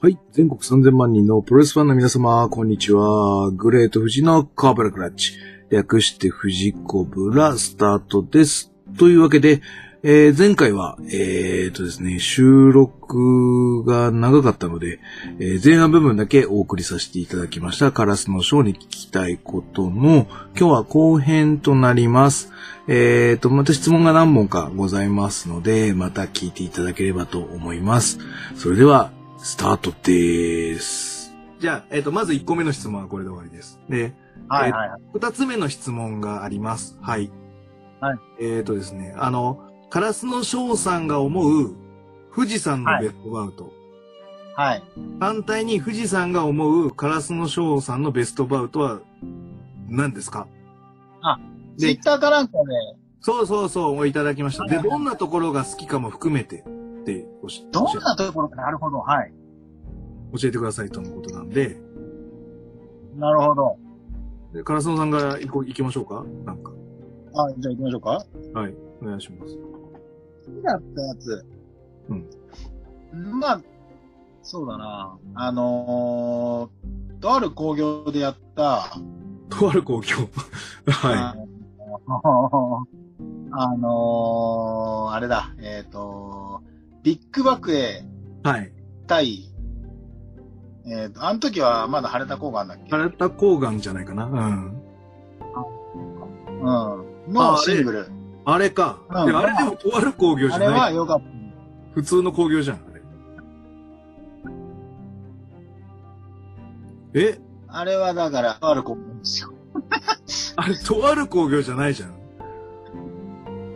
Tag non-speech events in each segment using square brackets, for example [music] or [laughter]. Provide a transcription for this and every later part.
はい。全国3000万人のプロレスファンの皆様、こんにちは。グレート富士のカーブラクラッチ。略して富士コブラスタートです。というわけで、えー前回は、えーとですね、収録が長かったので、えー前半部分だけお送りさせていただきました。カラスのショーに聞きたいことの、今日は後編となります。えーと、また質問が何本かございますので、また聞いていただければと思います。それでは、スタートです。じゃあ、えっ、と、まず1個目の質問はこれで終わりです。で、はいはいはい。二つ目の質問があります。はい。はい。えっ、とですね、あの、カラスの翔さんが思う富士山のベストバウト。はい。反対に富士山が思うカラスの翔さんのベストバウトは何ですか？でツイッターかなんかで、そうそうそう、いただきました。で、どんなところが好きかも含めてってどん教なところかな？るほど。はい。え教えてくださいとのことなんで、なるほど。でカラスのさんが行こう行きましょうか？なんか。あ、じゃあ行きましょうか？はい。お願いします。好きだったやつ。うん。まあ、そうだな。あのー、とある工業でやった、とある公共。[laughs] はあのあのー、あれだ、えっ、と、ビッグバクエい。はい。対、えっ、と、あの時はまだ晴れた抗がんだっけ？晴れた抗がんじゃないかな。うん。うん。あのあれシングル。あれか。うんであれでもとある工業じあれゃな。はい良かった。普通の工業じゃん。あれえ？あれはだから、とある工業ですよ。[laughs] あれ、とある工業じゃないじゃん。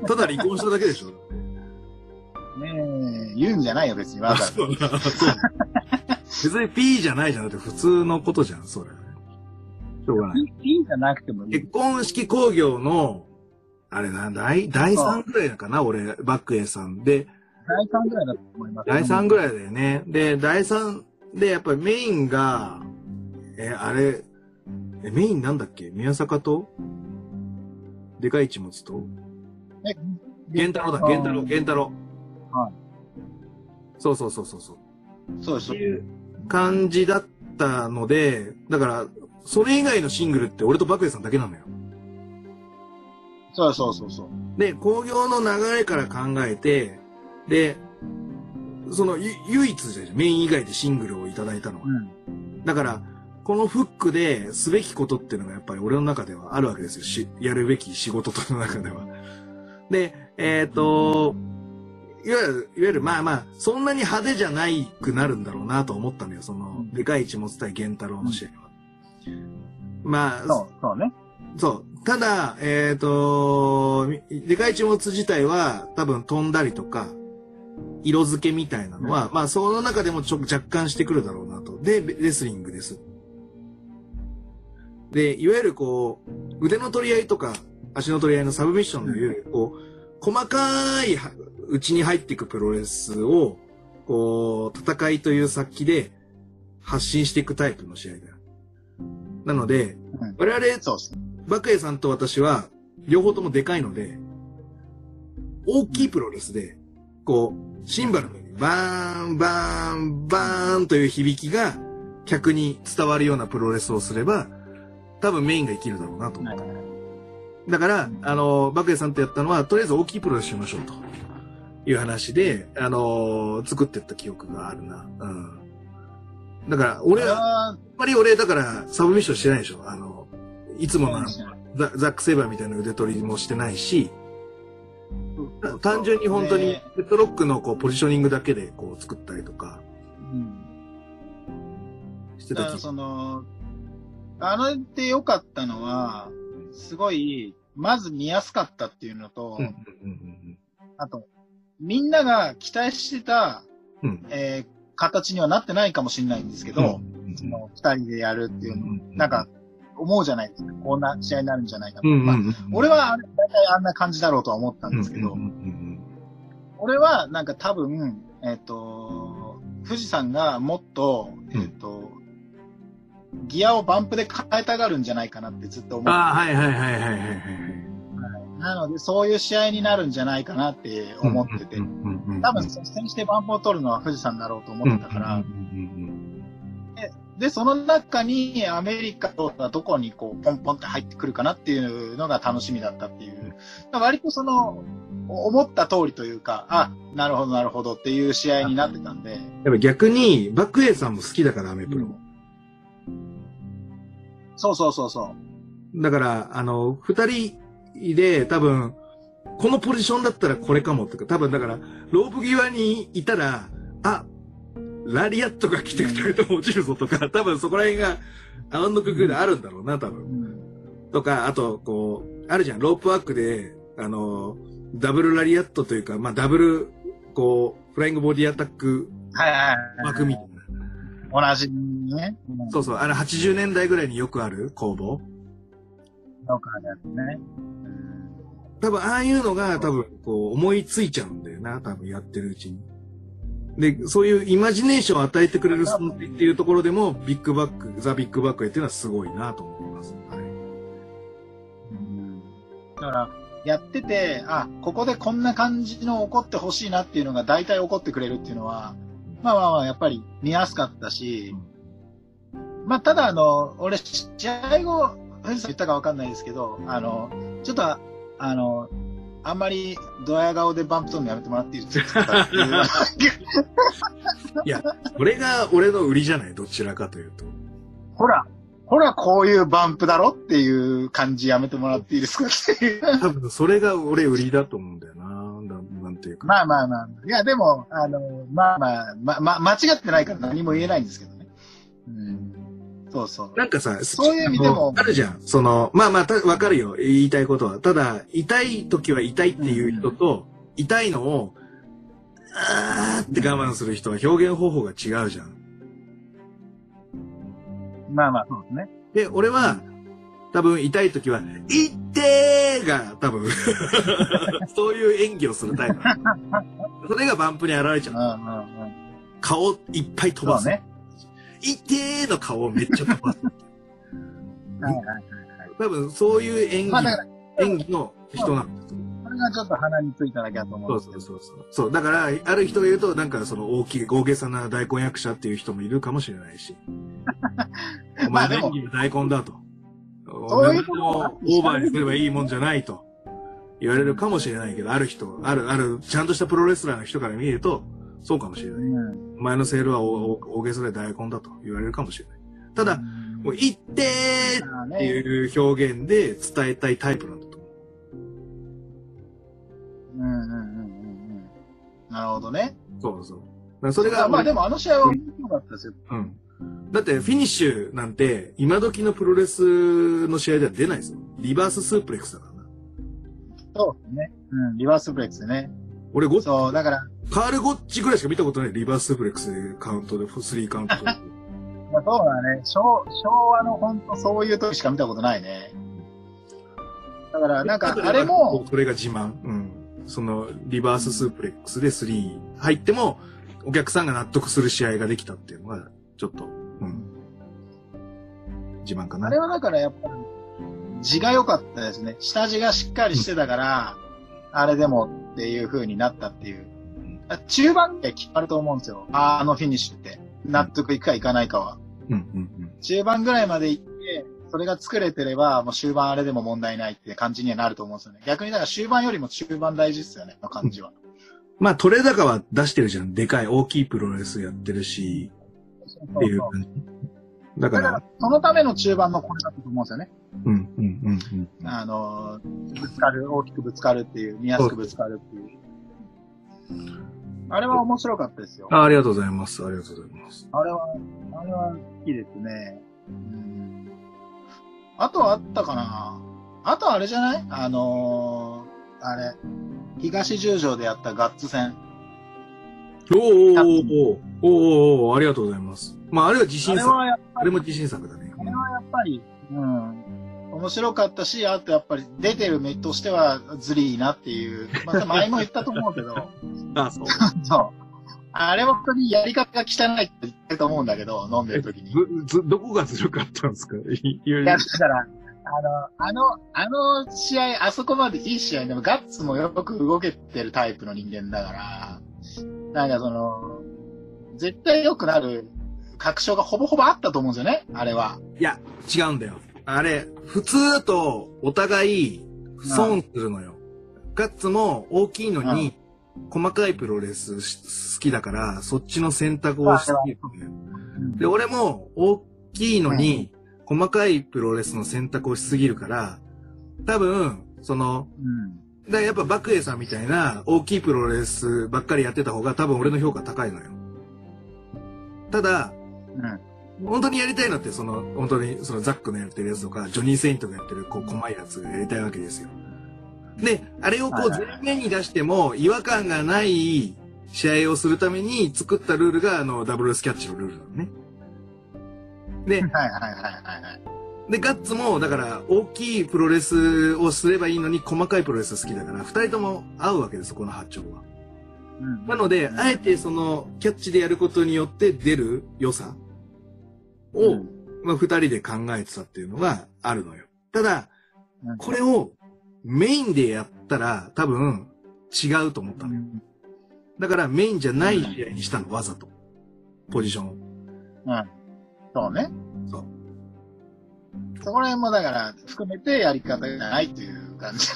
ただ離婚しただけでしょ。言うんじゃないよ、別に。わざわそうだそう別に P じゃないじゃん。だって普通のことじゃん、それ。しょうがざ。ない。いいんじゃなくてもいい。結婚式工業の、あれな、第、第3ぐらいかな、俺、バックエさんで、第3ぐらいだと思います。第3ぐい。らいだよね。で、第3で、やっぱりメインが、え、あれ、え、メインなんだっけ？宮坂と？でかい一物と？え源太郎だ、源太郎、源太郎。はい。そうそうそうそうそう。そうですって。いう感じだったので、だから、それ以外のシングルって俺とバクエさんだけなのよ。そうそうそうそう。で、工業の流れから考えて、で、その、ゆ唯一じゃん、メイン以外でシングルをいただいたのは。うん。だから、このフックですべきことっていうのがやっぱり俺の中ではあるわけですよ。し、やるべき仕事との中では。で、えっ、と、いわゆる、いわゆる、まあまあ、そんなに派手じゃないくなるんだろうなと思ったのよ。その、うんでかい一物対源太郎の試合は。まあ、そう、そうね。そう。ただ、えっ、と、でかい一物自体は多分飛んだりとか、色付けみたいなのは、まあその中でもちょ若干してくるだろうなと。で、レスリングです。で、いわゆるこう、腕の取り合いとか、足の取り合いのサブミッションのいわゆる、こう、細かいは内に入っていくプロレスを、こう、戦いという先で発信していくタイプの試合だよ。なので、うん我々、そうですね。バクエさんと私は、両方ともでかいので、大きいプロレスで、こう、シンバルのように、バーン、バーン、バーンという響きが、客に伝わるようなプロレスをすれば、多分メインが生きるだろうなと思った。だから、あの、バクエさんとやったのは、とりあえず大きいプロレスしましょうと。いう話で、あの、作ってった記憶があるな。うん。だから、俺は、ああんまり俺、だから、サブミッションしてないでしょ。あの、いつものザザック・セイバーみたいな腕取りもしてないし、ー単純に本当にねヘッドロックのこうポジショニングだけでこう作ったりとかうん。してた気だからその、あれで良かったのは、すごい、まず見やすかったっていうのと、あと、みんなが期待してた、うん。うんえー形にはなってないかもしれないんですけど、うんその二人でやるっていうの、うんなんか、思うじゃないですか。こんな試合になるんじゃないかと。うんうんまあうん俺は大体あんな感じだろうとは思ったんですけど、俺はなんか多分、えっ、と、富士山がもっと、えっ、と、ギアをバンプで変えたがるんじゃないかなってずっと思ってああ、はいはいはいはいはいはいはい。なので、そういう試合になるんじゃないかなって思ってて多分率先してバンプを取るのは富士山だろうと思ってたから、で、その中にアメリカとどこにこう、ポンポンって入ってくるかなっていうのが楽しみだったっていう。割とその、思った通りというか、あ、なるほどなるほどっていう試合になってたんで。やっぱ逆に、バックエイさんも好きだから、アメプロ。そうそうそうそう。だから、あの、二人で多分、このポジションだったらこれかもとか、多分だから、ロープ際にいたら、あ、ラリアットが来て二人とも落ちるぞとか、[laughs] 多分そこら辺が、アウンドククであるんだろうな、多分。とか、あと、こう、あるじゃん、ロープワークで、あの、ダブルラリアットというか、まあ、ダブル、こう、フライングボディアタック枠みたいな。同じね。そうそう、あの80年代ぐらいによくある工房。よくあるやつね。多分、ああいうのが多分、こう、思いついちゃうんだよな、多分やってるうちに。で、そういうイマジネーションを与えてくれる存在っていうところでも、ビッグバック、ザ・ビッグバックへっていうのはすごいなと思います。はい。うん、だから、やってて、あ、ここでこんな感じの起こってほしいなっていうのが大体起こってくれるっていうのは、まあまあまあ、やっぱり見やすかったし、まあ、ただあの、俺、試合後、藤さん言ったかわかんないですけど、あの、ちょっと、あの、あんまりドヤ顔でバンプ取るのやめてもらっていいですかいや、これが俺の売りじゃないどちらかというと。ほら、ほら、こういうバンプだろっていう感じやめてもらっていいですか多分、それが俺売りだと思うんだよな。なんていうか。まあまあまあ。いや、でも、あの、まあまあ、ま、ま、間違ってないから何も言えないんですけどね。うん。そうそう。なんかさ、そういう意味でも。あるじゃん。その、まあまあ、わかるよ。言いたいことは。ただ、痛い時は痛いっていう人と、うん、痛いのを、あーって我慢する人は表現方法が違うじゃん。まあまあ、そうですね。で、俺は、多分痛い時は、いってーが多分 [laughs] そういう演技をするタイプ。それがバンプに現れちゃう。うんうんうん、顔いっぱい飛ばす。ね。いってーの顔をめっちゃ飛ばす。多分そういう演技、まあ、演技の人なんだと思う。れがちょっと鼻についただけだと思うんですけど。そうそうそうそう。だから、ある人が言うと、なんかその大きい、大げさな大根役者っていう人もいるかもしれないし。[laughs] お前の演技は大根だと。そういうことをオーバーにすればいいもんじゃないと言われるかもしれないけど、ある人、ある、ある、ちゃんとしたプロレスラーの人から見ると、そうかもしれない。うん、お前のセールは大げさで大根だと言われるかもしれない。ただ、もう、言ってーっていう表現で伝えたいタイプなんだと思う。うんうんうんうんうん。なるほどね。そうそう。それが。まあでもあの試合は面白かったですよ。うん。だってフィニッシュなんて今時のプロレスの試合では出ないですよ。リバーススープレックスだからな。そうですね。うん、リバーススープレックスね。俺ゴッそう、だから。カールゴッチぐらいしか見たことない。リバーススープレックスでカウントで、スリーカウントで。ま [laughs] あそうだね。昭昭和の本当そういう時しか見たことないね。だから、なんか、あれも。それが自慢。うん。その、リバーススープレックスでスリー入っても、お客さんが納得する試合ができたっていうのが、ちょっとうん。自慢かな。あれはだからやっぱり、字が良かったですね。下地がしっかりしてたから、うん、あれでもっていう風になったっていう。中盤で決まると思うんですよ。あのフィニッシュって。納得いくかいかないかは。うんうんうん、中盤ぐらいまで行って、それが作れてれば、もう終盤あれでも問題ないって感じにはなると思うんですよね。逆にだから終盤よりも中盤大事ですよね、の感じは。まあ、取れ高は出してるじゃん。でかい、大きいプロレスやってるし。っていう感じ。だから、そのための中盤のこれだったと思うんですよね。うん、うん、うん。あの、ぶつかる、大きくぶつかるっていう、見やすくぶつかるっていう。あれは面白かったですよ。あありがとうございます。ありがとうございます。あれは、あれは好きですね。うん。あとあったかなあとあれじゃない？あのー、あれ、東十条でやったガッツ戦。おおおおありがとうございます。まあ、あれは自信作。あれ。あれも自信作だね。あれはやっぱり、うん。面白かったし、あとやっぱり出てる目としてはずりいなっていう。まあ、前も言ったと思うけど。[laughs] あそう。[laughs] そう。あれは本当にやり方が汚いって言ってると思うんだけど、飲んでる時に。ず、どこがずるかったんですか？いや、だから、あの、あの、あの試合、あそこまでいい試合でもガッツもよく動けてるタイプの人間だから、なんかその、絶対良くなる確証がほぼほぼあったと思うんですよね、あれは。いや、違うんだよ。あれ、普通だとお互い損するのよ。ガッツも大きいのに、細かいプロレス好きだから、そっちの選択をしてる。で、俺も大きいのに、細かいプロレスの選択をしすぎるから、多分、その、うん。だからやっぱバクエイさんみたいな大きいプロレスばっかりやってた方が多分俺の評価高いのよ。ただ、うん。本当にやりたいのって、その、本当に、そのザックのやってるやつとか、ジョニー・セイントがやってる、こう、細いやつがやりたいわけですよ。で、あれをこう、前面に出しても、違和感がない試合をするために作ったルールが、あの、ダブルスキャッチのルールなのね。で [laughs] はい、はいはいはいはい。で、ガッツも、だから、大きいプロレスをすればいいのに、細かいプロレス好きだから、二人とも合うわけです、この八丁は。うんなので、あえてその、キャッチでやることによって出る良さを、うんまあ、二人で考えてたっていうのがあるのよ。ただ、うんこれをメインでやったら多分違うと思ったのよ。だからメインじゃない試合にしたの、わざと。ポジションを。うん。そうね。そう。そこら辺もだから、含めてやり方がないっていう感じ。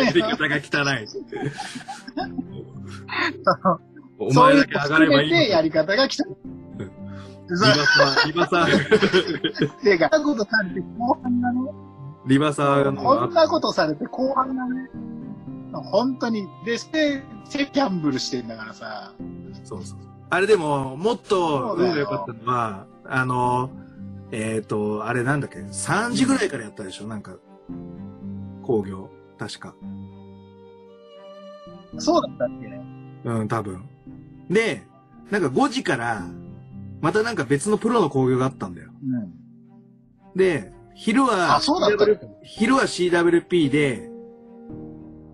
やり方が汚い。お前だけ上がれ含ばいいのめてやり方が来た。リバサー、リバサー、ていうか、こんなことされて後半がね、リバサーこのんなことされて後半がね、本当に、で、して、してギャンブルしてんだからさ、そうそう。あれでも、もっと運が良かったのは、あの、えっ、と、あれなんだっけ ?3 時ぐらいからやったでしょ？なんか、工業。確か。そうだったっけ？ね。うん、多分。で、なんか5時から、またなんか別のプロの工業があったんだよ。うん。で、昼は、昼は CWP で、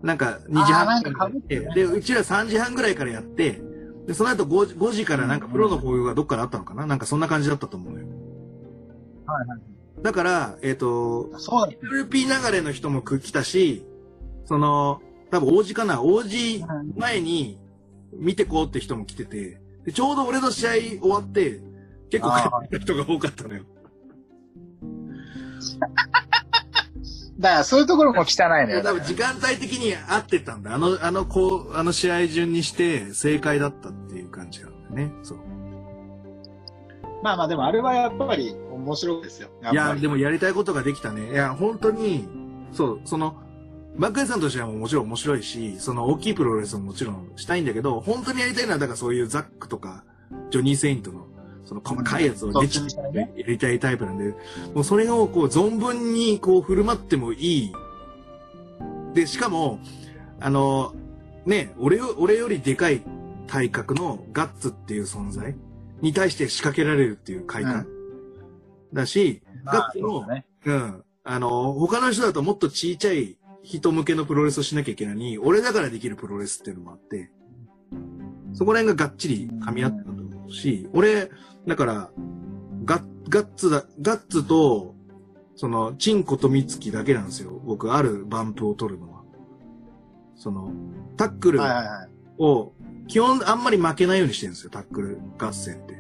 なんか2時半かから被ってるねで、うちら3時半ぐらいからやって、で、その後 5, 時5時からなんかプロの工業がどっからあったのかな？なんかそんな感じだったと思うのよ。はいはい。だから、えっ、と、そうだった。WP 流れの人も来たし、その、多分王子かな？王子前に見てこうって人も来てて、でちょうど俺の試合終わって、結構帰った人が多かったのよ。[laughs] だからそういうところも汚いのよ。多分時間帯的に合ってたんだ。あの、あの、こう、あの試合順にして正解だったっていう感じなんだよね。そう。まあまあでもあれはやっぱり面白いですよ。いや、でもやりたいことができたね。いや、本当に、そう、その、バックエさんとしてはもちろん面白いし、その大きいプロレスももちろんしたいんだけど、本当にやりたいのは、だからそういうザックとか、ジョニー・セイントの、その細かいやつをできちやりたいタイプなんで、もうそれをこう存分にこう振る舞ってもいい。で、しかも、あの、ね、俺、俺よりでかい体格のガッツっていう存在に対して仕掛けられるっていう快感。だし、まあガッツのね。うん。あの、他の人だともっとちいちゃい人向けのプロレスをしなきゃいけないのに、俺だからできるプロレスっていうのもあって、そこら辺ががっちり噛み合ったと思うし、俺、だから、ガッ、ガッツだ、ガッツと、その、チンコとミツキだけなんですよ。僕、あるバンプを取るのは。その、タックル。を、基本あんまり負けないようにしてるんですよ、タックル合戦って。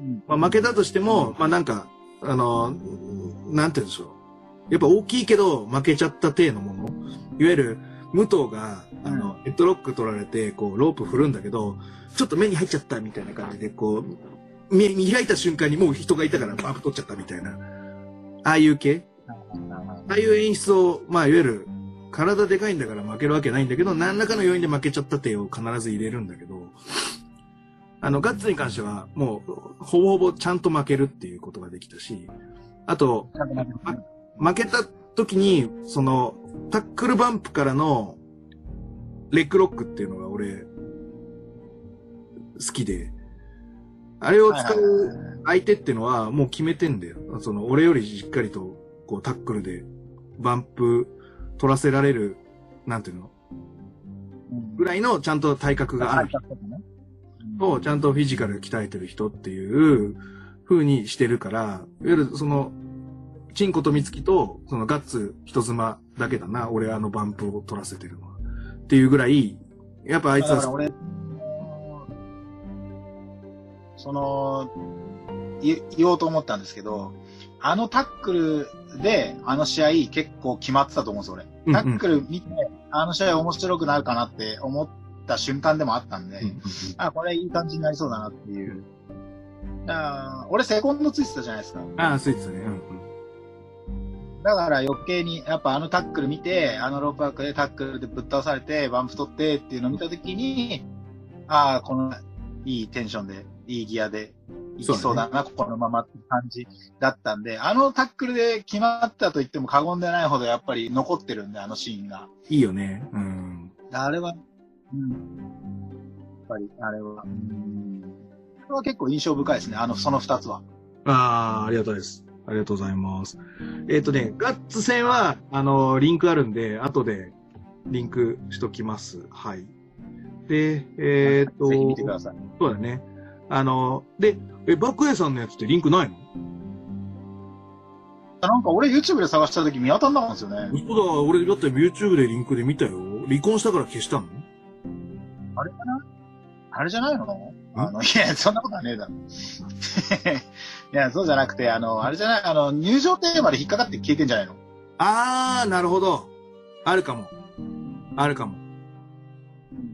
うんまあ、負けたとしても、まあなんか、あの、なんて言うんでしょう。やっぱ大きいけど負けちゃった体のもの。いわゆる、武藤が、あの、ヘッドロック取られて、こう、ロープ振るんだけど、ちょっと目に入っちゃったみたいな感じで、こう、見見開いた瞬間にもう人がいたからバンプ取っちゃったみたいな。ああいう系ああいう演出を、まあ、いわゆる、体でかいんだから負けるわけないんだけど、何らかの要因で負けちゃった手を必ず入れるんだけど、あの、ガッツに関しては、もう、ほぼほぼちゃんと負けるっていうことができたし、あと、負けた時に、その、タックルバンプからの、レッグロックっていうのが俺、好きで、あれを使う相手っていうのはもう決めてんだよ。その、俺よりしっかりと、こう、タックルで、バンプ取らせられる、なんていうの？ぐらいのちゃんと体格がある。人と、ちゃんとフィジカル鍛えてる人っていう風にしてるから、いわゆるその、チンコとミツキと、そのガッツ人妻だけだな、俺あのバンプを取らせてるのは。っていうぐらい、やっぱあいつは、俺、その、言言おうと思ったんですけど、あのタックルで、あの試合結構決まってたと思うんですよ、俺。タックル見て、あの試合面白くなるかなって思った瞬間でもあったんで、あ、これいい感じになりそうだなっていう。あ俺セコンドついてたじゃないですか。ああ、そうですね。うんだから余計に、やっぱあのタックル見て、あのロープワークでタックルでぶっ倒されて、バンプ取ってっていうのを見たときに、ああ、このいいテンションで、いいギアで、いきそうだな、このままって感じだったんで、あのタックルで決まったと言っても過言でないほどやっぱり残ってるんで、あのシーンが。いいよね。うん。あれは、うん。やっぱり、あれは、うん。これは結構印象深いですね、あの、その二つは。ああ、ありがとうです。ありがとうございます。えっ、とね、ガッツ戦は、あの、リンクあるんで、後でリンクしときます。はい。で、えっ、と、ぜひ見てください。そうだね。あの、で、え、バックエイさんのやつってリンクないの？なんか俺 YouTube で探した時見当たんなかったんですよね。嘘だ、俺だって YouTube でリンクで見たよ。離婚したから消したの？あれかな？あれじゃないの？あの、いや、そんなことはねえだろ。[laughs] いや、そうじゃなくて、あの、あれじゃない、あの、入場テーマで引っかかって消えてんじゃないの？あー、なるほど。あるかも。あるかも。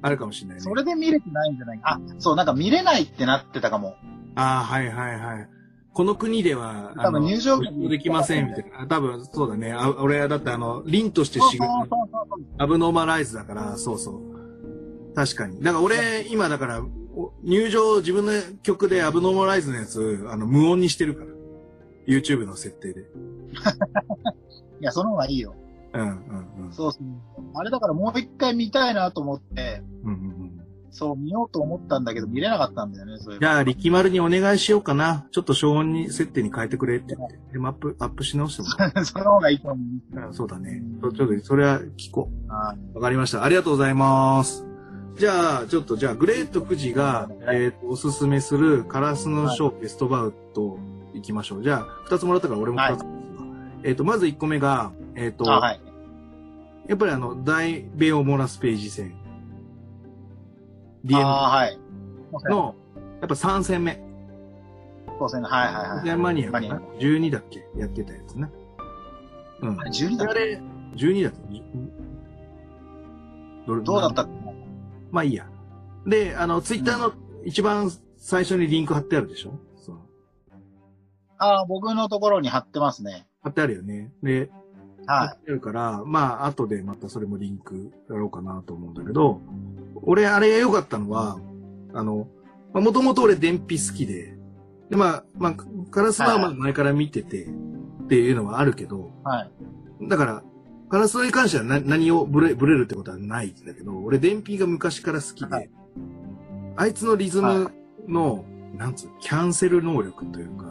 あるかもしれないね。それで見れてないんじゃない？あ、そう、なんか見れないってなってたかも。あー、はいはいはい。この国では、多分入場できませんみたいな。多分そうだね。あ俺はだってあの、凛として仕事、そうそうそうアブノーマライズだから、そうそう。確かに。だから俺、今だから、お入場、自分の曲でアブノーマライズのやつ、あの、無音にしてるから。YouTube の設定で。[laughs] いや、その方がいいよ。うんうんうん。そうそう。あれだからもう一回見たいなと思って、うんうんうんそう、見ようと思ったんだけど、見れなかったんだよね、そういうじゃあ、力丸にお願いしようかな。ちょっと消音に設定に変えてくれって言って。でもアップ、アップし直しても [laughs] その方がいいと思う。らう。そうだね。ちょっと、それは聞こあう。わかりました。ありがとうございます。じゃあ、ちょっと、じゃあ、グレート富士が、えーと、おすすめするカラスのショーベストバウト行きましょう。じゃあ、二つもらったから俺も二つ。えっ、と、まず一個目が、えっ、と、あ、はい。やっぱりあの、大ベオモラスページ戦。DM ああ、はい。の、やっぱ3戦目。当選はいはいはい。でマニアかマニアな ?12 だっけ？やってたやつね。うんあ。れ12だったあれ、12だった。どれどうだった？まあいいや。で、あの、ツイッターの一番最初にリンク貼ってあるでしょ？そう。ああ、僕のところに貼ってますね。貼ってあるよね。で、貼はってあるから、まあ、後でまたそれもリンクやろうかなと思うんだけど、俺、あれが良かったのは、あの、まあ、もともと俺、電気好きで、で、まあ、まあ、カラスはまあ前から見てて、っていうのはあるけど、い。はい。だから、カラスに関しては何何をブレブレるってことはないんだけど、俺、電気が昔から好きで、はい。あいつのリズムの、なんつうの、キャンセル能力というか、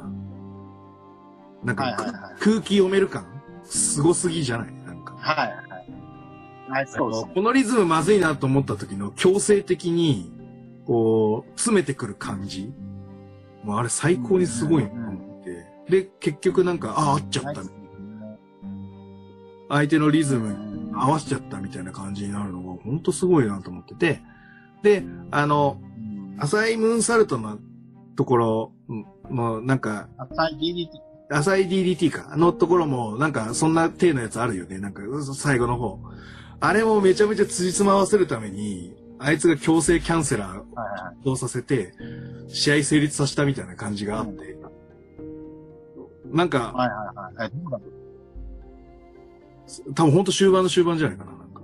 なんか、はいはいはい。空気読める感すごすぎじゃない？なんか。はいはい。はい、そうですあの。このリズムまずいなと思った時の強制的に、こう、詰めてくる感じ。もうあれ最高にすごいなと思って。で、結局なんか、ああ、合っちゃった。相手のリズムに合わせちゃったみたいな感じになるのが、ほんとすごいなと思ってて。で、あの、浅いムーンサルトのところ、うんもうなんか、浅い DDT。浅い DDT か。あのところも、なんか、そんな体のやつあるよね。なんか、最後の方。あれもめちゃめちゃ辻褄合わせるために、あいつが強制キャンセラーを。動させて、試合成立させたみたいな感じがあって。なんか、はいはいはい。多分ほんと終盤の終盤じゃないかな。なんか。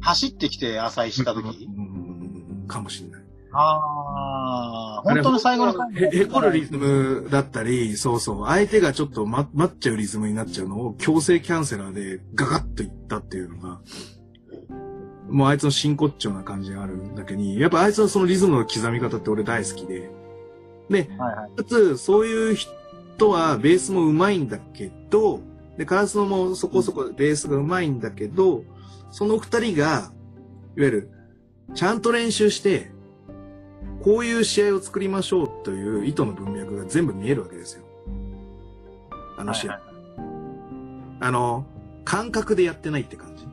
走ってきて浅いした時？うんかもしれない。ああ、本当の最後のへ、へこるリズムだったり、そうそう、相手がちょっとま、待っちゃうリズムになっちゃうのを強制キャンセラーでガガッといったっていうのが、もうあいつの真骨頂な感じがあるだけに、やっぱあいつのそのリズムの刻み方って俺大好きで、で、はいはい。かつ、そういう人はベースも上手いんだけど、で、カラスノもそこそこベースが上手いんだけど、その二人が、いわゆる、ちゃんと練習して、こういう試合を作りましょうという意図の文脈が全部見えるわけですよ。あの試合。はいはいあの、感覚でやってないって感じ。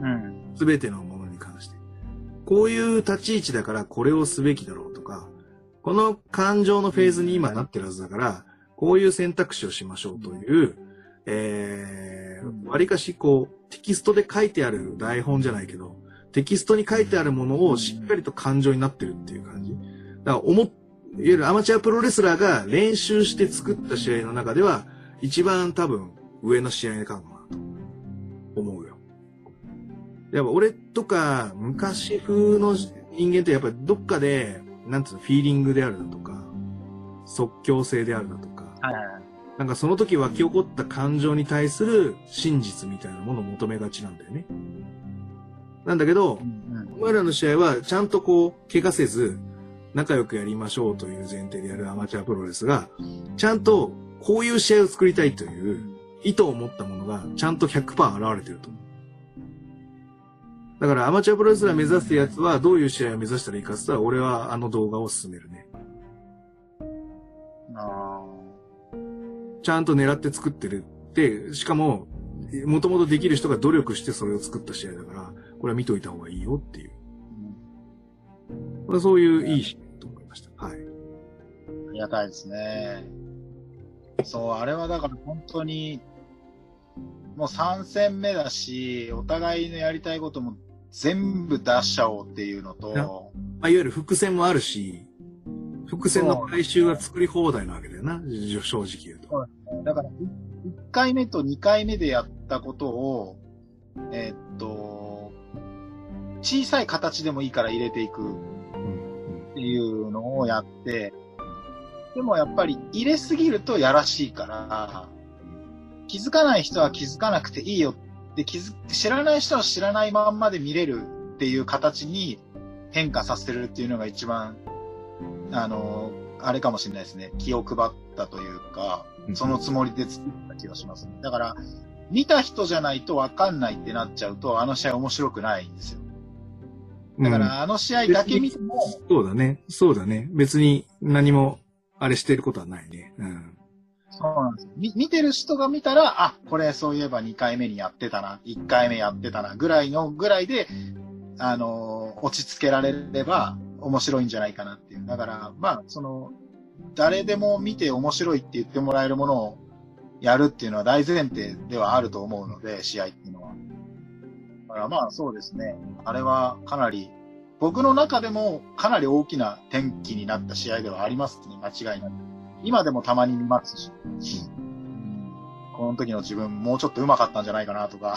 うん。すべてのものに関して。こういう立ち位置だからこれをすべきだろうとか、この感情のフェーズに今なってるはずだから、こういう選択肢をしましょうという、えー、割かしこう、テキストで書いてある台本じゃないけど、テキストに書いてあるものをしっかりと感情になってるっていう感じ。だから、思っ、いわゆるアマチュアプロレスラーが練習して作った試合の中では、一番多分上の試合かもなと思うよ。やっぱ俺とか昔風の人間ってやっぱりどっかで、なんつうの、フィーリングであるだとか、即興性であるだとか。なんかその時湧き起こった感情に対する真実みたいなものを求めがちなんだよね。なんだけどう、んお前らの試合はちゃんとこう、怪我せず、仲良くやりましょうという前提でやるアマチュアプロレスが、ちゃんとこういう試合を作りたいという意図を持ったものがちゃんと100%現れてると思う。だからアマチュアプロレスラー目指すやつはどういう試合を目指したらいいかって言ったら俺はあの動画を進めるね。うん。あちゃんと狙って作ってるって、しかも、もともとできる人が努力してそれを作った試合だから、これは見といた方がいいよっていう。まあそういういいと思いました。はい。ありがたいですね。そう、あれはだから本当に、もう3戦目だし、お互いのやりたいことも全部出しちゃおうっていうのと、まあ、いわゆる伏線もあるし、伏線の回収が作り放題なわけだよな、正直言うと。だから1回目と2回目でやったことを、えーっと、小さい形でもいいから入れていく。うん。っていうのをやって、でもやっぱり入れすぎるとやらしいから、気づかない人は気づかなくていいよ。って気づ、知らない人は知らないまんまで見れるっていう形に変化させるっていうのが一番、あの、あれかもしれないですね。気を配ったというか、うん。そのつもりで作った気がしますね。だから、見た人じゃないと分かんないってなっちゃうと、あの試合面白くないんですよ。だかうんら、あの試合だけ見ても、そうだね。そうだね。別に何もあれしてることはないね。うん。そうなんですよ。み見てる人が見たら、あ、これそういえば2回目にやってたな、1回目やってたな、ぐらいの、ぐらいで、あのー落ち着けられれば面白いんじゃないかなっていう。だから、まあ、その、誰でも見て面白いって言ってもらえるものをやるっていうのは大前提ではあると思うので、試合っていうのは。だからまあそうですね。あれはかなり、僕の中でもかなり大きな転機になった試合ではありますね、間違いなく。今でもたまに見ますし。うんこの時の自分もうちょっと上手かったんじゃないかなとか。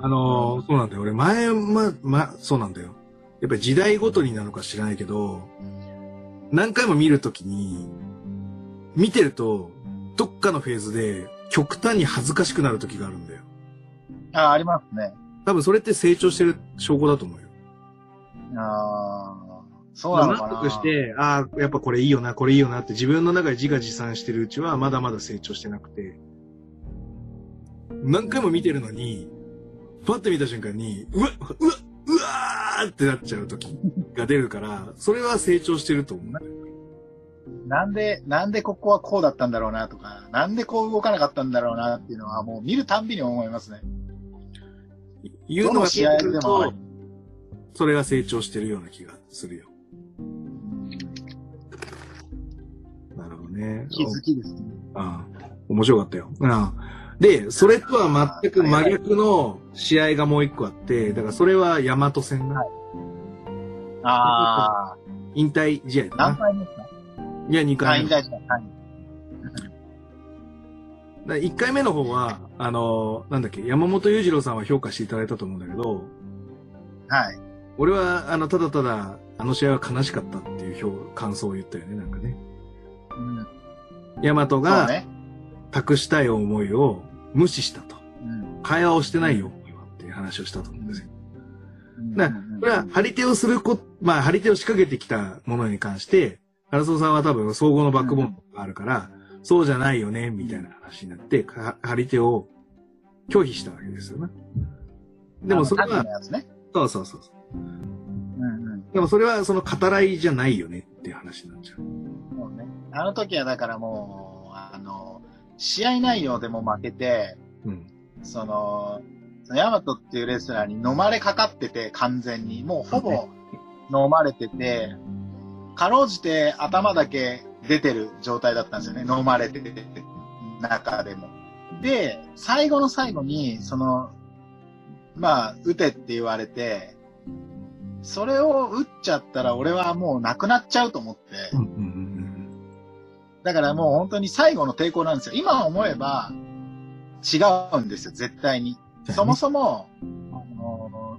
あのーそうなんだよ。俺前、ま、ま、そうなんだよ。やっぱり時代ごとになのか知らないけど、何回も見るときに、見てると、どっかのフェーズで極端に恥ずかしくなる時があるんだよ。あ、ありますね。多分それって成長してる証拠だと思うよ。あーそうなのかな。納得して、ああ、やっぱこれいいよな、これいいよなって自分の中で自画自賛してるうちはまだまだ成長してなくて、何回も見てるのに、パッと見た瞬間に、うわ、うわ、うわーってなっちゃう時が出るから、それは成長してると思う。なんで、なんでここはこうだったんだろうなとか、なんでこう動かなかったんだろうなっていうのはもう見るたんびに思いますね。言うのがどの試合でもあとる、それが成長してるような気がするよ。なるほどね。気づきですね。ああ面白かったよ。ああで、それとは全く真逆の試合がもう一個あって、だからそれは大和戦な。あ引退試合あ、だな。何回目ですか？いや、2回目。会員大事な会員。1回目の方は、あの、なんだっけ、山本裕次郎さんは評価していただいたと思うんだけど、はい。俺は、あの、ただただ、あの試合は悲しかったっていう評感想を言ったよね、なんかね。うん。大和そうがね。託したい思いを無視したと。うん。会話をしてないよ、はっていう話をしたと思うんですよ。うんだからこれは、張り手をするこ、まあ、張り手を仕掛けてきたものに関して、原荘さんは多分、総合のバックボーンがあるから、そうじゃないよね、みたいな話になって、か張り手を拒否したわけですよね。でもそれはね。そうそうそうそう。うんうん。でもそれはその語らいじゃないよねっていう話になっちゃう。そうね。あの時はだからもう、あの、試合内容でも負けて、うん。その、そのヤマトっていうレスラーに飲まれかかってて、完全に。もうほぼ飲まれてて、かろうじて頭だけ出てる状態だったんですよね。飲まれてて、中でも。で、最後の最後に、その、まあ、撃てって言われて、それを撃っちゃったら俺はもうなくなっちゃうと思って、だからもう本当に最後の抵抗なんですよ。今思えば違うんですよ、絶対に。そもそも、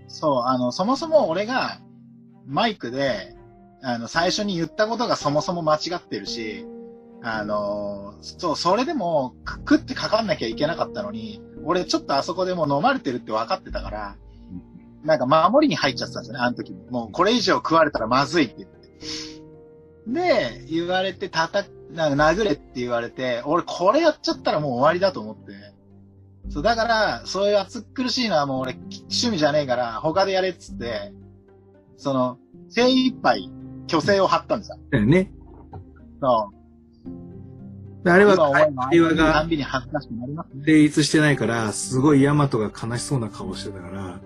そう、あの、そもそも俺がマイクで、あの、最初に言ったことがそもそも間違ってるし、あの、そう、それでも、くってかかんなきゃいけなかったのに、俺ちょっとあそこでもう飲まれてるって分かってたから、なんか守りに入っちゃってたんですよね、あの時。もうこれ以上食われたらまずいって言って。で、言われて叩く、なんか殴れって言われて、俺これやっちゃったらもう終わりだと思って。そう、だから、そういう暑苦しいのはもう俺趣味じゃねえから、他でやれっつって、その、精一杯、虚勢を張ったんですよ。だよね。そう。あれは会話たが。成立してないから、すごいヤマトが悲しそうな顔してたから、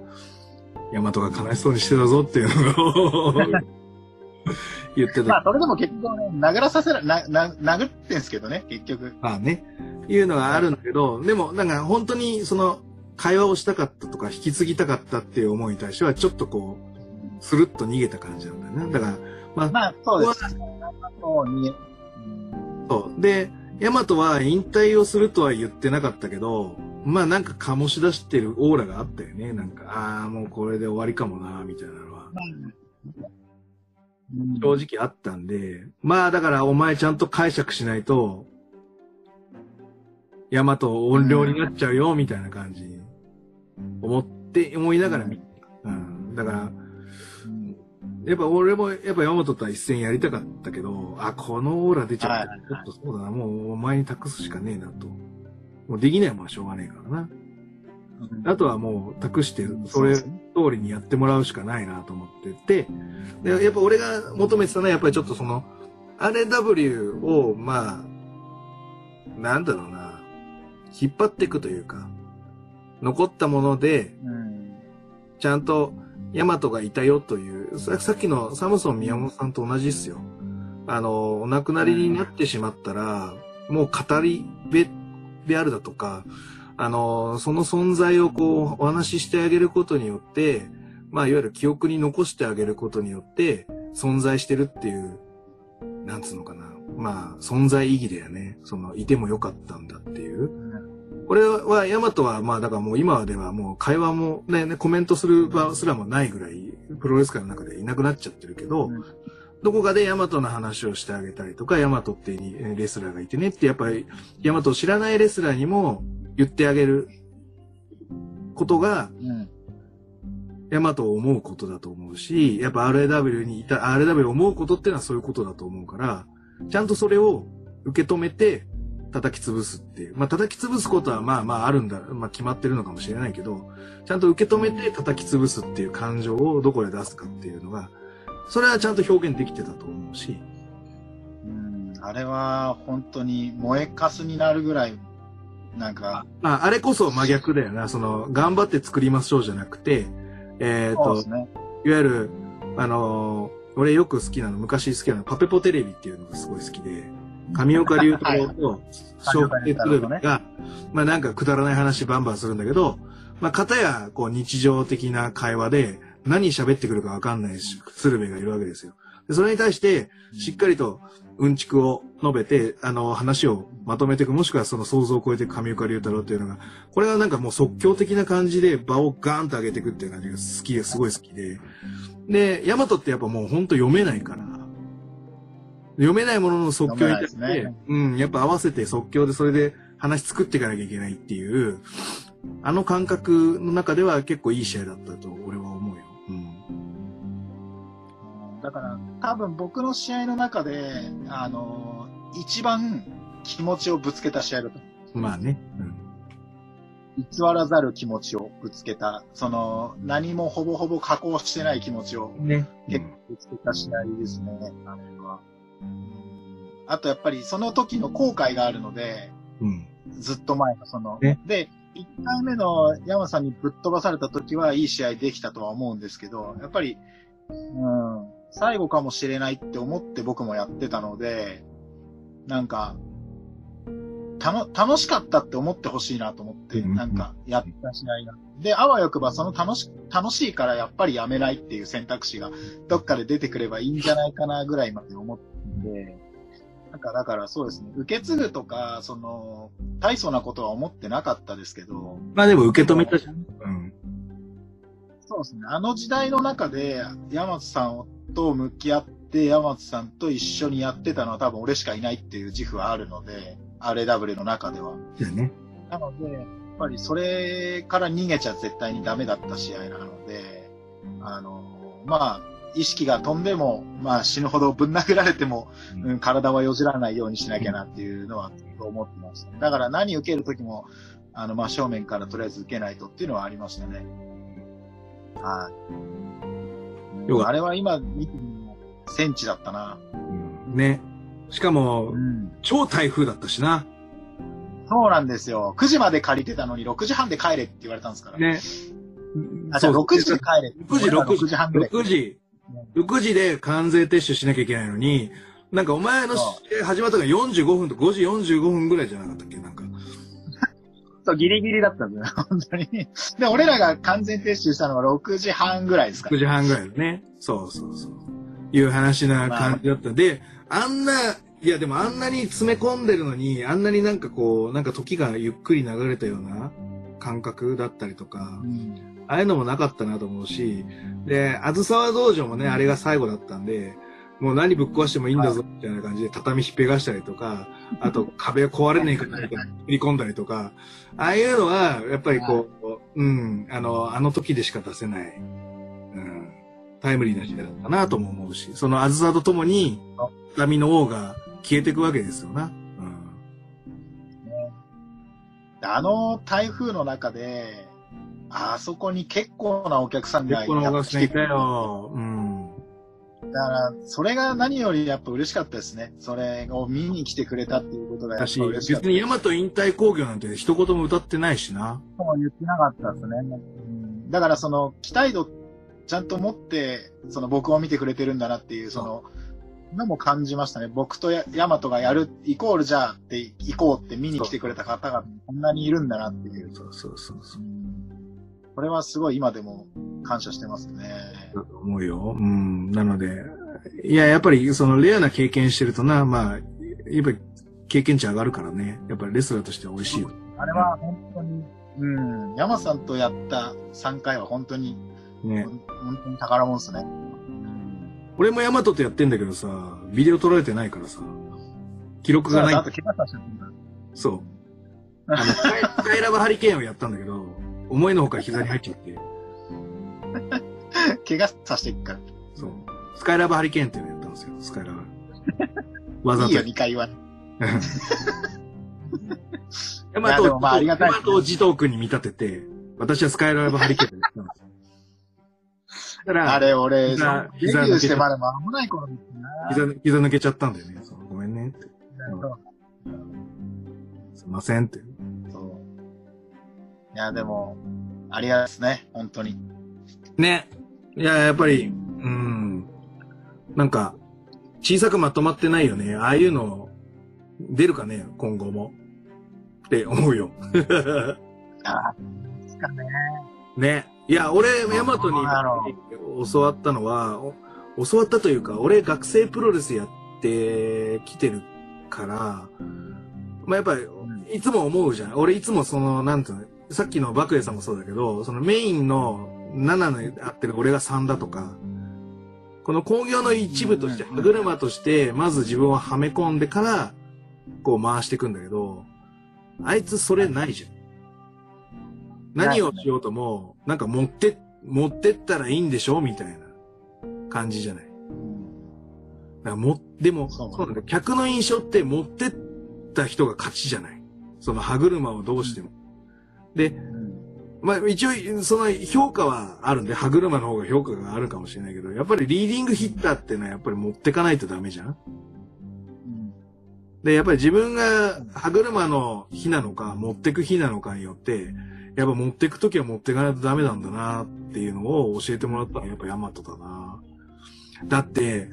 ヤマトが悲しそうにしてたぞっていうのを [laughs] 言ってた。まあ、それでも結局ね、殴らさせら、な、な、殴ってんすけどね、結局。まあね、いうのがあるんだけど、でも、なんか本当にその、会話をしたかったとか、引き継ぎたかったっていう思いに対しては、ちょっとこう、スルッと逃げた感じなんだよね。だから、まあ、まあ、そうです。そう。で、ヤマトは引退をするとは言ってなかったけど、まあなんか醸し出してるオーラがあったよね。なんか、ああ、もうこれで終わりかもな、みたいなのは。うん正直あったんで、まあだからお前ちゃんと解釈しないと、ヤマト音量になっちゃうよ、みたいな感じに思って、思いながら見てた。うん。だから、うんやっぱ俺も、やっぱヤマトとは一戦やりたかったけど、あ、このオーラ出ちゃった。はいちょっとそうだな、もうお前に託すしかねえなと。もうできないもんはしょうがねえからな。あとはもう託して、それ通りにやってもらうしかないなと思ってて、で、やっぱ俺が求めてたのは、やっぱりちょっとその、RW を、まあ、なんだろうな、引っ張っていくというか、残ったもので、うんちゃんと、ヤマトがいたよという、ささっきのサムソン宮本さんと同じっすよ。あの、お亡くなりになってしまったら、もう語り部であるだとか、あの、その存在をこう、お話ししてあげることによって、まあ、いわゆる記憶に残してあげることによって、存在してるっていう、なんつうのかな。まあ、存在意義だよね。その、いてもよかったんだっていう。これは、ヤマトは、まあ、だからもう今ではもう会話もね、ねコメントする場すらもないぐらい、プロレス界の中でいなくなっちゃってるけど、うんどこかでヤマトの話をしてあげたりとか、ヤマトってレスラーがいてねって、やっぱり、ヤマトを知らないレスラーにも言ってあげることが、ヤマトを思うことだと思うし、やっぱ RAW にいた、RAW を思うことっていうのはそういうことだと思うから、ちゃんとそれを受け止めて叩き潰すっていう。まあ叩き潰すことはまあまああるんだ、まあ決まってるのかもしれないけど、ちゃんと受け止めて叩き潰すっていう感情をどこで出すかっていうのが、それはちゃんと表現できてたと思うし、うんあれは本当に燃えかすになるぐらい、なんか、まああれこそ真逆だよな、その、頑張って作りましょうじゃなくて、えっ、とそうで、すね。いわゆる、あのー俺よく好きなの、昔好きなの、パペポテレビっていうのがすごい好きで、上岡龍太郎と笑福亭鶴瓶が、まあなんかくだらない話バンバンするんだけど、まあ片やこう日常的な会話で何喋ってくるかわかんないし、鶴瓶がいるわけですよ。でそれに対して、しっかりとうんちくを述べて、あの、話をまとめていく、もしくはその想像を超えていく上岡龍太郎っていうのが、これはなんかもう即興的な感じで場をガーンと上げていくっていう感じが好きで、すごい好きで。で、ヤマトってやっぱもうほんと読めないから、読めないものの即興に対して、ねうん、やっぱ合わせて即興でそれで話作っていかなきゃいけないっていう、あの感覚の中では結構いい試合だったと俺は思うよ。うん。だから、多分僕の試合の中で、あの、一番気持ちをぶつけた試合だと思う。まあね。うん。偽らざる気持ちをぶつけた、その、何もほぼほぼ加工してない気持ちをね。結構ぶつけた試合ですね、あれは。あとやっぱりその時の後悔があるので、うん。ずっと前のその、ねで、1回目の山さんにぶっ飛ばされた時はいい試合できたとは思うんですけど、やっぱり、うん、最後かもしれないって思って僕もやってたので、なんか、たの、楽しかったって思ってほしいなと思って、うんなんか、やった試合が。で、あわよくばその楽し、楽しいからやっぱりやめないっていう選択肢が、どっかで出てくればいいんじゃないかなぐらいまで思ってて、なんかだからそうですね、受け継ぐとか、その、大層なことは思ってなかったですけど、まあでも受け止めたじゃん。うん。そうですね。あの時代の中で、山松さんと向き合って、山松さんと一緒にやってたのは多分俺しかいないっていう自負はあるので、RAW の中では。だよね。なので、ぱりそれから逃げちゃ絶対にダメだった試合なので、あの、まあ、意識が飛んでも、まあ死ぬほどぶん殴られても、うん、体はよじらないようにしなきゃなっていうのは思ってました。だから何受けるときも、あの、真正面からとりあえず受けないとっていうのはありましたね。はい。よあれは今見ても、戦地だったな。うんね。しかも、ん。超台風だったしな。そうなんですよ。9時まで借りてたのに6時半で帰れって言われたんですから。ね。あ、じゃあ6時で帰れ。6時、6 6時、時半ぐらい。6時、6時で関税撤収しなきゃいけないのに、なんかお前の始まったのが45分と5時45分ぐらいじゃなかったっけ？なんか。[laughs] そう、ギリギリだったんだよ、[laughs] 本当に。で、俺らが完全撤収したのが6時半ぐらいですか9時半ぐらいだね。そうそうそう。いう話な感じだった。で、あんな、いやでもあんなに詰め込んでるのに、あんなになんかこう、なんか時がゆっくり流れたような感覚だったりとか、うん。ああいうのもなかったなと思うし、で、あずさわ道場もね、あれが最後だったんで、もう何ぶっ壊してもいいんだぞ、みたいな感じで畳ひっぺがしたりとか、あと [laughs] 壁が壊れねえかなとか、振り込んだりとか、ああいうのは、やっぱりこう、うん、あの、あの時でしか出せない、うん、タイムリーな時代だったなとも思うし、そのあずさとともに、畳の王が消えていくわけですよな。うん。あの台風の中で、あそこに結構なお客さんがいたよ。うん。だから、それが何よりやっぱ嬉しかったですね。それを見に来てくれたっていうことがやっぱ嬉しかった。別に大和引退工業なんて一言も歌ってないしな。そう言ってなかったですね。うんだからその期待度ちゃんと持って、その僕を見てくれてるんだなっていう、その、のも感じましたね。僕とやヤマトがやる、イコールじゃあって、行こうって見に来てくれた方がこんなにいるんだなっていう。そうそうそうそう。これはすごい今でも感謝してますね。だと思うよ。うん。なので、いや、やっぱりそのレアな経験してるとな、まあ、やっぱり経験値上がるからね。やっぱりレスラーとしては美味しいよ。あれは本当に、うん、ヤマさんとやった3回は本当に、ね。本当に宝物ですね。俺もヤマトとやってんだけどさ、ビデオ撮られてないからさ、記録がない。あと怪我させてるんだ。そう。あの、[laughs] スカイラブハリケーンをやったんだけど、思いのほか膝に入っちゃって、[laughs] 怪我させていくから。そう。スカイラブハリケーンっていうのやったんですよ、スカイラブ。[laughs] わざといいよ、2回は。ヤマトを、ヤマトをジトー君に見立てて、私はスカイラブハリケーンでやったんですよ。だから、あれ、俺、膝デビューしてまだ間もない頃ですな。膝、膝抜けちゃったんだよね。そうごめんねって。すいませんって。そう。いや、でも、ありがたいですね、本当に。ね。いや、やっぱり、うん。なんか、小さくまとまってないよね。ああいうの、出るかね、今後も。って思うよ。[laughs] あですかね。ね。いや、俺、ヤマトに教わったのは、お教わったというか、俺学生プロレスやってきてるから、まあやっぱり、いつも思うじゃん。俺いつもその、なんていうの、さっきのバクエさんもそうだけど、そのメインの7のあってる俺が3だとか、この工業の一部として、うん歯車として、まず自分をはめ込んでから、こう回していくんだけど、あいつそれないじゃん。何をしようとも、なんか持って、持ってったらいいんでしょみたいな感じじゃない？だからも、でも、そそううなんだ。客の印象って持ってった人が勝ちじゃない？その歯車をどうしても。で、うんまあ一応、その評価はあるんで、歯車の方が評価があるかもしれないけど、やっぱりリーディングヒッターってのはやっぱり持ってかないとダメじゃん？で、やっぱり自分が歯車の日なのか、持ってく日なのかによって、やっぱ持ってくときは持ってかないとダメなんだなっていうのを教えてもらったのはやっぱヤマトだな。だって。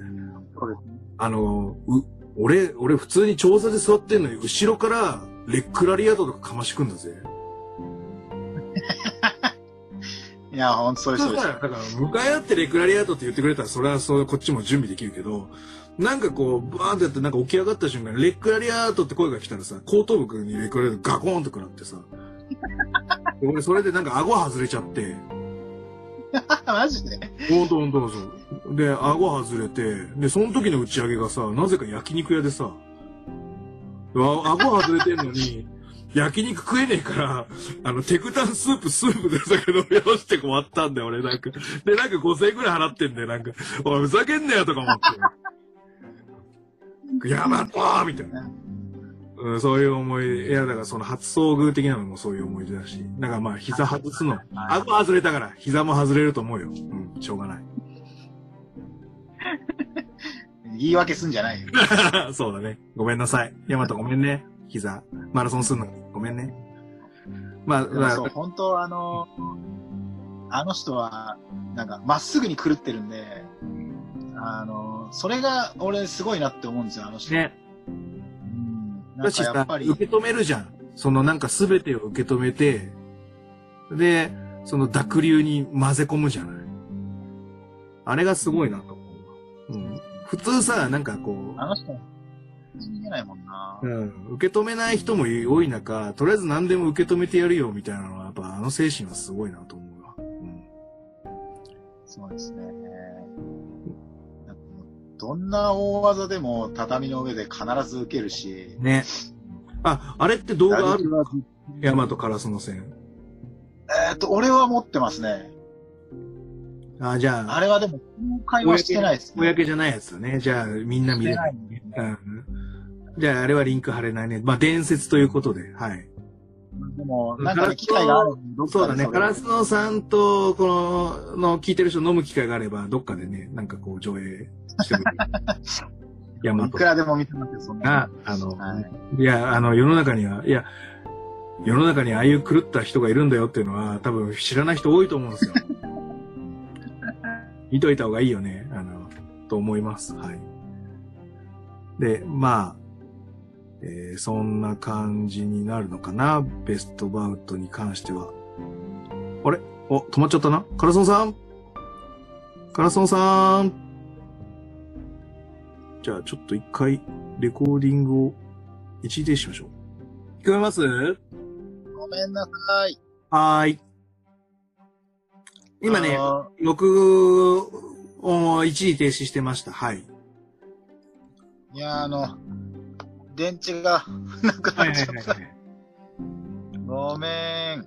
あの、う、俺、俺普通に調査で座ってんのに、後ろからレックラリアートとかかましてくんだぜ。[laughs] いや、ほんとそうです、そうです。だから、向かい合ってレクラリアートって言ってくれたら、それはそう、こっちも準備できるけど、なんかこう、バーンってやって、なんか起き上がった瞬間に、レクラリアートって声が来たらさ、後頭部にレクラリアートガコーンと食らってさ、で [laughs] 俺それでなんか顎外れちゃって、[laughs] マジで？ほんとほんとそう。で、顎外れて、で、その時の打ち上げがさ、なぜか焼肉屋でさ、あ顎外れてんのに、[laughs] 焼肉食えねえから、あの、テクタンスープ、スープで酒飲み合わせて終わったんだよ、俺、なんか。で、なんか5000円くらい払ってんだよ、なんか。おい、ふざけんなよ、とか思って。やばっとーみたいな。うん、そういう思い出。いや、だからその初遭遇的なのもそういう思い出だし。だからまあ、膝外すの。顎外れたから、膝も外れると思うよ。うん、しょうがない。[laughs] 言い訳すんじゃないよ。[laughs] そうだね。ごめんなさい。ヤマトごめんね。膝。マラソンすんのに。ごめんね。まあ、まあそう、本当あの、あの人は、なんか、まっすぐに狂ってるんで、あの、それが俺すごいなって思うんですよ、あの人。ね。だしさ受け止めるじゃん。そのなんか全てを受け止めて、で、その濁流に混ぜ込むじゃない。あれがすごいなと思う。うん。普通さ、なんかこあの人、信じないもんなう、。うん、受け止めない人も多い中、とりあえず何でも受け止めてやるよみたいなのは、やっぱあの精神はすごいなと思うわ。うん。そうですね。どんな大技でも畳の上で必ず受けるし、ね。あ、あれって動画ある？打撃はヤマトカラスの線。えっと、俺は持ってますね。あ、じゃあ、あれはでも、公開はしてないです、公じゃないやつだね。じゃあ、みんな見れない。うん。じゃあ、あれはリンク貼れないね。まあ、伝説ということで、はい。でも、なんかね、機会があるそうだね。れカラスノさんと、この、の聞いてる人飲む機会があれば、どっかでね、なんかこう、上映してくれる。ヤマトいくらでも見てますよ、そんなが、あの、はいいや、あの、世の中には、いや、世の中にああいう狂った人がいるんだよっていうのは、多分知らない人多いと思うんですよ。[laughs] 見といた方がいいよね、あの、と思います。はい。で、まあ、えーそんな感じになるのかな、ベストバウトに関しては。あれ？お、止まっちゃったな？カラソンさん？カラソンさん？じゃあ、ちょっと一回、レコーディングを一時停止しましょう。聞こえます？ごめんなさい。はーい。今ねあ、の録音を一時停止してました。はい。いや、あの、電池がなくはいなっちゃった。はいはいはい。ごめん。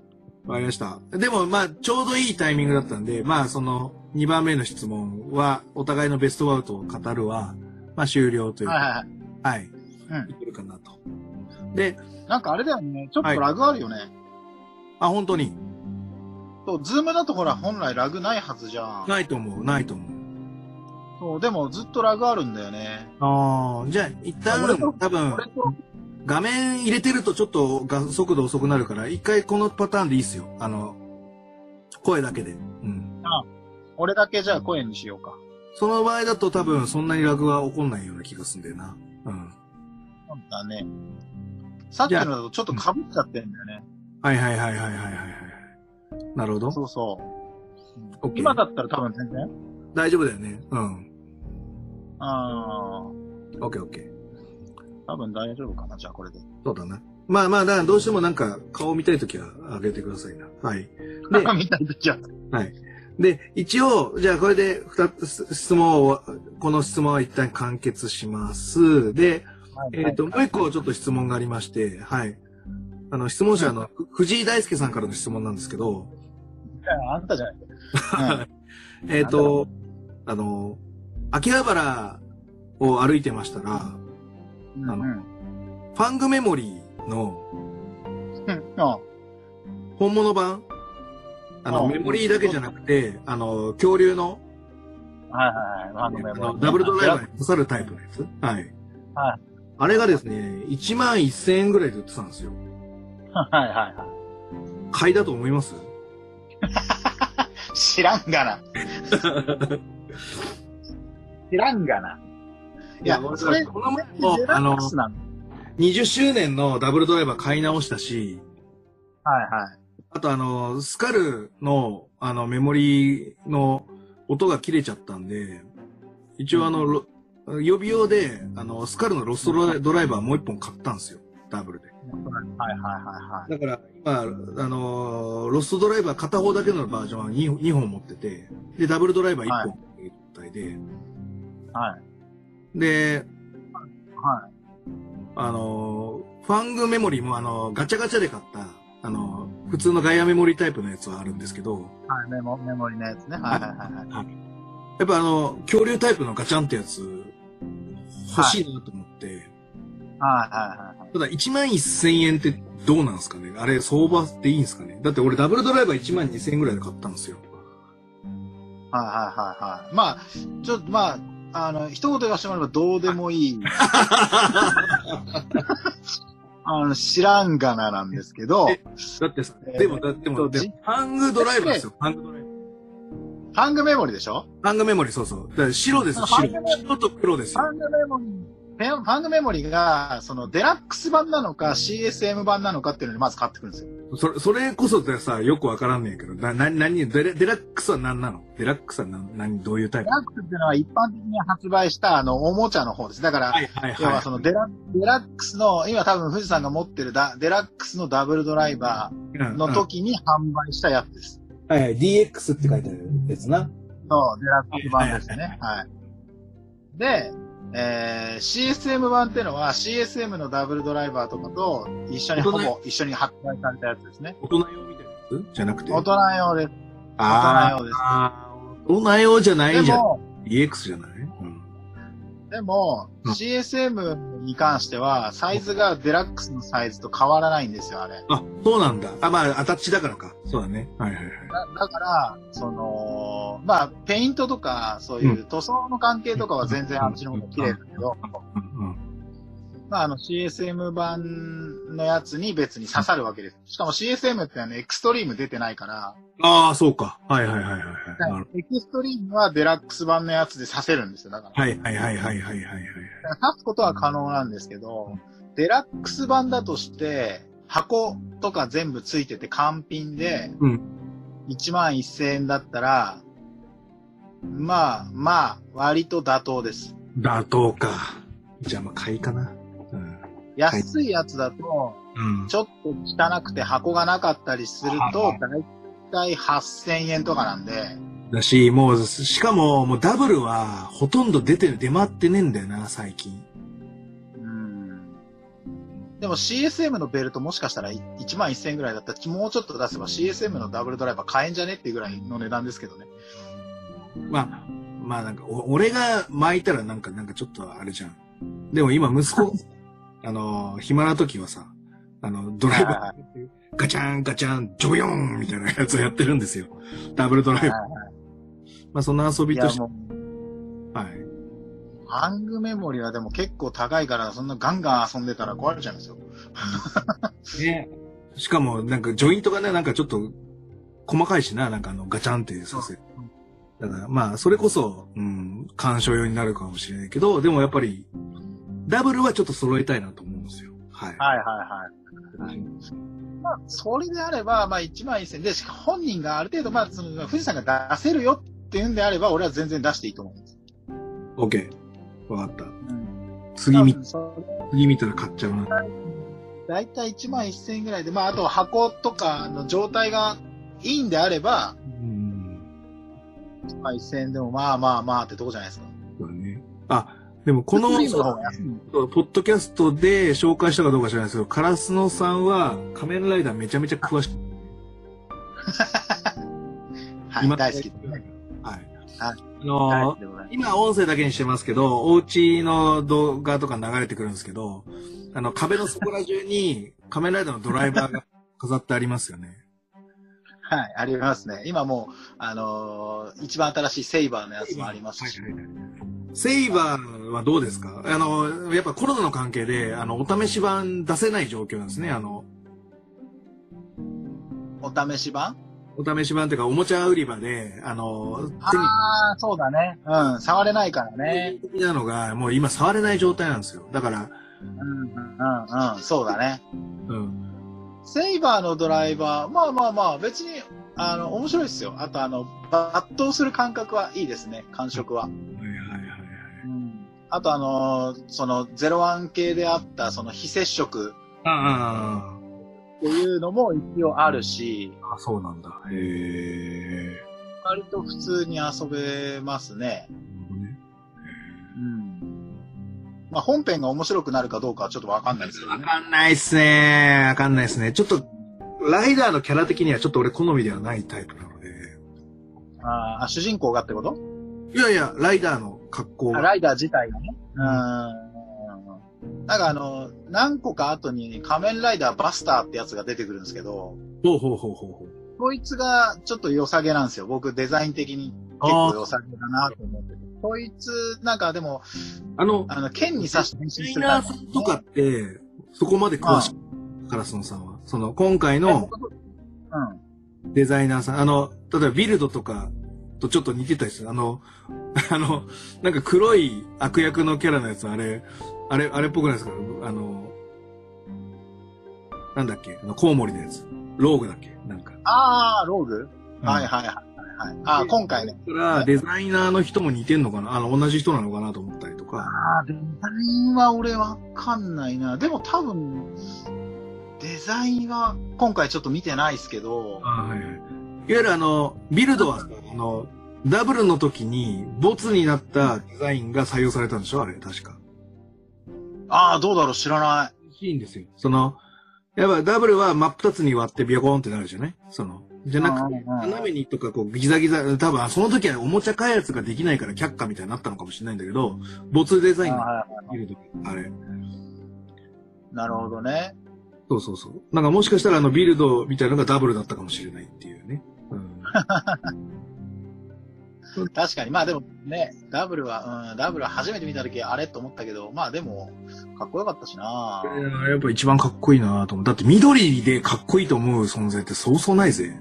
わかりました。でも、まあ、ちょうどいいタイミングだったんで、まあ、その、2番目の質問は、お互いのベストバウトを語るは、まあ、終了というはいか、はいはい。はい。けるかなと。で、なんかあれだよね。ちょっとラグあるよね。あ、本当にそう、 Zoom だとほら、本来ラグないはずじゃん。ないと思う、ないと思う。そう、でもずっとラグあるんだよね。ああ、じゃあ、一旦多分、画面入れてるとちょっとが速度遅くなるから、一回このパターンでいいっすよ。あの、声だけで。うん。俺だけじゃあ声にしようか。その場合だと多分そんなにラグは起こんないような気がするんだよな。うん。そうだね。さっきのだとちょっと被っちゃってんだよね。はいはいはいはいはいはいはい。なるほど。そうそう。今だったら多分全然？大丈夫だよね。うん。あオッケーオッケー。あ、多分大丈夫かな、じゃあこれで。そうだな。まあまあ、だどうしてもなんか顔見たいときは上げてくださいな。はい。で、みたいなじゃあ。はい。で、一応、じゃあこれで二つ質問を、この質問は一旦完結します。で、えっ、と、もう一個ちょっと質問がありまして、はい。あの、質問者の、ふ藤井大輔さんからの質問なんですけど、あんたじゃない。[laughs] えっ、と、あの、秋葉原を歩いてましたら、うん。あのうん。ファングメモリーの [laughs] うん。あ本物版あの、あメモリーだけじゃなくて、あの、恐竜の、はいはいはい。あのダブルドライバーに刺さるタイプのやつはい。はい。あれがですね、1万1000円ぐらいで売ってたんですよ。[laughs] はいはいはい。買いだと思います？[laughs] 知らんがな。知らんがな。いや、それ、この前デも、あのラック、スなの。20周年のダブルドライバー買い直したし、はいはい。あとあの、スカルの、あの、メモリの音が切れちゃったんで、一応あの、ロ予備用で、あの、スカルのロストドライドライバーもう一本買ったんですよ。ダブルで。はいはいはいはい。だから、今、あの、ロストドライバー片方だけのバージョンは 2, 2本持ってて、で、ダブルドライバー1本っていう状態で、はい。で、はい。あの、ファングメモリもあの、ガチャガチャで買った、あの、普通のガイアメモリタイプのやつはあるんですけど、はい、メモ、メモリのやつね。はいはいはいはい。やっぱあの、恐竜タイプのガチャンってやつ、欲しいなと思って、はいはいはいはい。ただ1万1000円ってどうなんですかね？あれ相場っていいんですかね？だって俺ダブルドライバー1万2000円ぐらいで買ったんですよ。はいはいはいはい。まあ、ちょっとまあ、あの、一言言わせてもらえばどうでもいい。[laughs] あの、知らんがななんですけど、えだってさ、えーでも、だっても、えハングドライバーですよ、ハングドライバー。ファングメモリでしょ？ファングメモリ、そうそう。だから白ですよ、白白と黒ですよ。ファングメモリ、ファンファングメモリが、そのデラックス版なのか CSM 版なのかっていうのにまず買ってくるんですよ。それ、それこそでさ、よくわからんねんけど、な、な、なに、デラデラックスは何なの？デラックスは何、何、どういうタイプ？デラックスっていうのは一般的に発売したあの、おもちゃの方です。だから、はいはい要ははい。そのデラデラックスの、今多分フジさんが持ってるダデラックスのダブルドライバーの時に販売したやつです。はいはい、DX って書いてあるやつな。そう、デラックス版ですね。はい。で、えー、CSM 版っていうのは CSM のダブルドライバーとかと一緒にほぼ一緒に発売されたやつですね。大人用みたいなやつ？じゃなくて？大人用です。あ大人用です大人用じゃないじゃん。でも、DX じゃない？うん。でも、うん CSM に関しては、サイズがデラックスのサイズと変わらないんですよ、あれ。あ、そうなんだ。あ、まあ、アタッチだからか。そうだね。はいはいはい。だだから、その、まあ、ペイントとか、そういう塗装の関係とかは全然あっちの方が綺麗だけど、うんうん。まあ、あの CSM 版のやつに別に刺さるわけです。しかも CSM ってあのエクストリーム出てないから、ああ、そうか。はいはいはいはいエクストリームはデラックス版のやつで刺せるんですよ、だから。はいはいはいはいはいはい刺すことは可能なんですけど、デラックス版だとして、箱とか全部ついてて完品で、うん1万1000円だったら、まあ、まあ、割と妥当です。妥当か。じゃあまあ買いかな。うん。安いやつだと、うん。ちょっと汚くて箱がなかったりするとは、だいたい8000円とかなんで、だし、もう、しかも、もうダブルは、ほとんど出てる、出回ってねえんだよな、最近。うん。でも CSM のベルトもしかしたら1万1000円ぐらいだったら、もうちょっと出せば CSM のダブルドライバー買えんじゃねっていうぐらいの値段ですけどね。まあ、まあなんか、お俺が巻いたらなんか、なんかちょっとあれじゃん。でも今、息子、[laughs] あの、暇な時はさ、あの、ドライはいバー、ガチャン、ガチャン、ジョヨンみたいなやつをやってるんですよ。ダブルドライバー。まあ、その遊びとして、はい。ハングメモリはでも結構高いから、そんなガンガン遊んでたら壊れちゃいますよ。[laughs] ね。しかも、なんか、ジョイントがね、なんかちょっと、細かいしな、なんかあの、ガチャンってさせる。だから、まあ、それこそ、うん、干渉用になるかもしれないけど、でもやっぱり、ダブルはちょっと揃えたいなと思うんですよ。はい。はいはいはい。まあ、それであれば、まあ1万1000で、本人がある程度、まあ、その、富士山が出せるよっていうんであれば、俺は全然出していいと思うんです。OK。わかった。うん。次見、次見たら買っちゃうな。だいたい1万1000円ぐらいで、まあ、あと箱とかの状態がいいんであれば、うん。1万1000円でもまあまあまあってとこじゃないですか。そうだね。あ、でもこの、ポッドキャストで紹介したかどうか知らないですけど、カラスノさんは仮面ライダーめちゃめちゃ詳しい。[laughs] はい、大好きですね。はい。はいあの大ー。今音声だけにしてますけど、お家の動画とか流れてくるんですけど、あの、壁のそこら中に [laughs] 仮面ライダーのドライバーが飾ってありますよね。はい、ありますね。今もう、あのー一番新しいセイバーのやつもありますし。はいはいはいセイバーはどうですか？あの、やっぱコロナの関係で、あの、お試し版出せない状況なんですね。あの、お試し版？お試し版っていうか、おもちゃ売り場で、あの、ああ、そうだね。うん、触れないからね。的なのが、もう今触れない状態なんですよ。だから、うん、うん、うん、そうだね。うん。セイバーのドライバー、まあまあまあ、別に、あの、面白いですよ。あと、あの、抜刀する感覚はいいですね、感触は。はいはいはいはい。あと、あの、その、01系であった、その、非接触あっていうのも一応あるし、あ、あそうなんだ。へえ。割と普通に遊べますね。ねうん。まあ、本編が面白くなるかどうかはちょっとわかんないですけどね。わかんないっすね。わかんないっすね。ちょっと、ライダーのキャラ的にはちょっと俺好みではないタイプなので。あーあ、主人公がってこと？いやいや、ライダーの格好ライダー自体がね。うん。なんかあの、何個か後に仮面ライダーバスターってやつが出てくるんですけど、ほうほうほうほうほう。こいつがちょっと良さげなんですよ。僕デザイン的に結構良さげだなと思ってて。こいつ、なんかでも、あの、あの、剣に刺して変身デザイするナーさんとかって、そこまで詳しい。カラスノさんは。その、今回のうん。デザイナーさん、あの、例えばビルドとかとちょっと似てたりする。あの、[laughs] あの、なんか黒い悪役のキャラのやつ、あれ、あれ、あれっぽくないですか？あの、なんだっけ？あの、コウモリのやつ。ローグだっけ？なんか。ああ、ローグ、はいい。はいはいはい。ああ、今回ね。だから、デザイナーの人も似てんのかな？あの、同じ人なのかなと思ったりとか。ああ、デザインは俺わかんないな。でも多分、デザインは今回ちょっと見てないですけど、あはいはい。いわゆるあの、ビルドはさ、あの、ダブルの時に、ボツになったデザインが採用されたんでしょ？あれ、確か。ああ、どうだろう知らない。いいんですよ。その、やっぱダブルは真っ二つに割ってビョコーンってなるじゃないその、じゃなくて、斜めにとかこうギザギザ、多分その時はおもちゃ開発ができないから却下みたいになったのかもしれないんだけど、没デザインがはいビルド、あれ。なるほどね。そうそうそう。なんかもしかしたらあのビルドみたいなのがダブルだったかもしれないっていうね。うん。確かに。まあでもね、ダブルは、うん、ダブルは初めて見た時あれと思ったけど、まあでも、かっこよかったしないややっぱ一番かっこいいなと思う。だって緑でかっこいいと思う存在ってそうそうないぜ。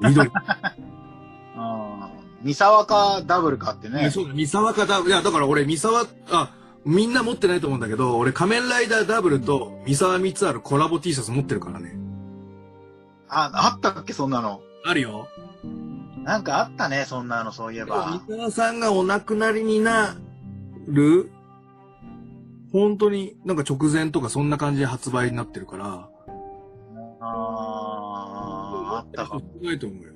緑。[laughs] うん。三沢かダブルかってね。そうだ、三沢かダブル。いや、だから俺三沢、あ、みんな持ってないと思うんだけど、俺仮面ライダーダブルと三沢三つあるコラボ T シャツ持ってるからね。あ、あったっけ、そんなの。あるよ。なんかあったね、そんなの、そういえば。三沢さんがお亡くなりになる、本当になんか直前とかそんな感じで発売になってるから、あーあったかも。少ないと思うよ。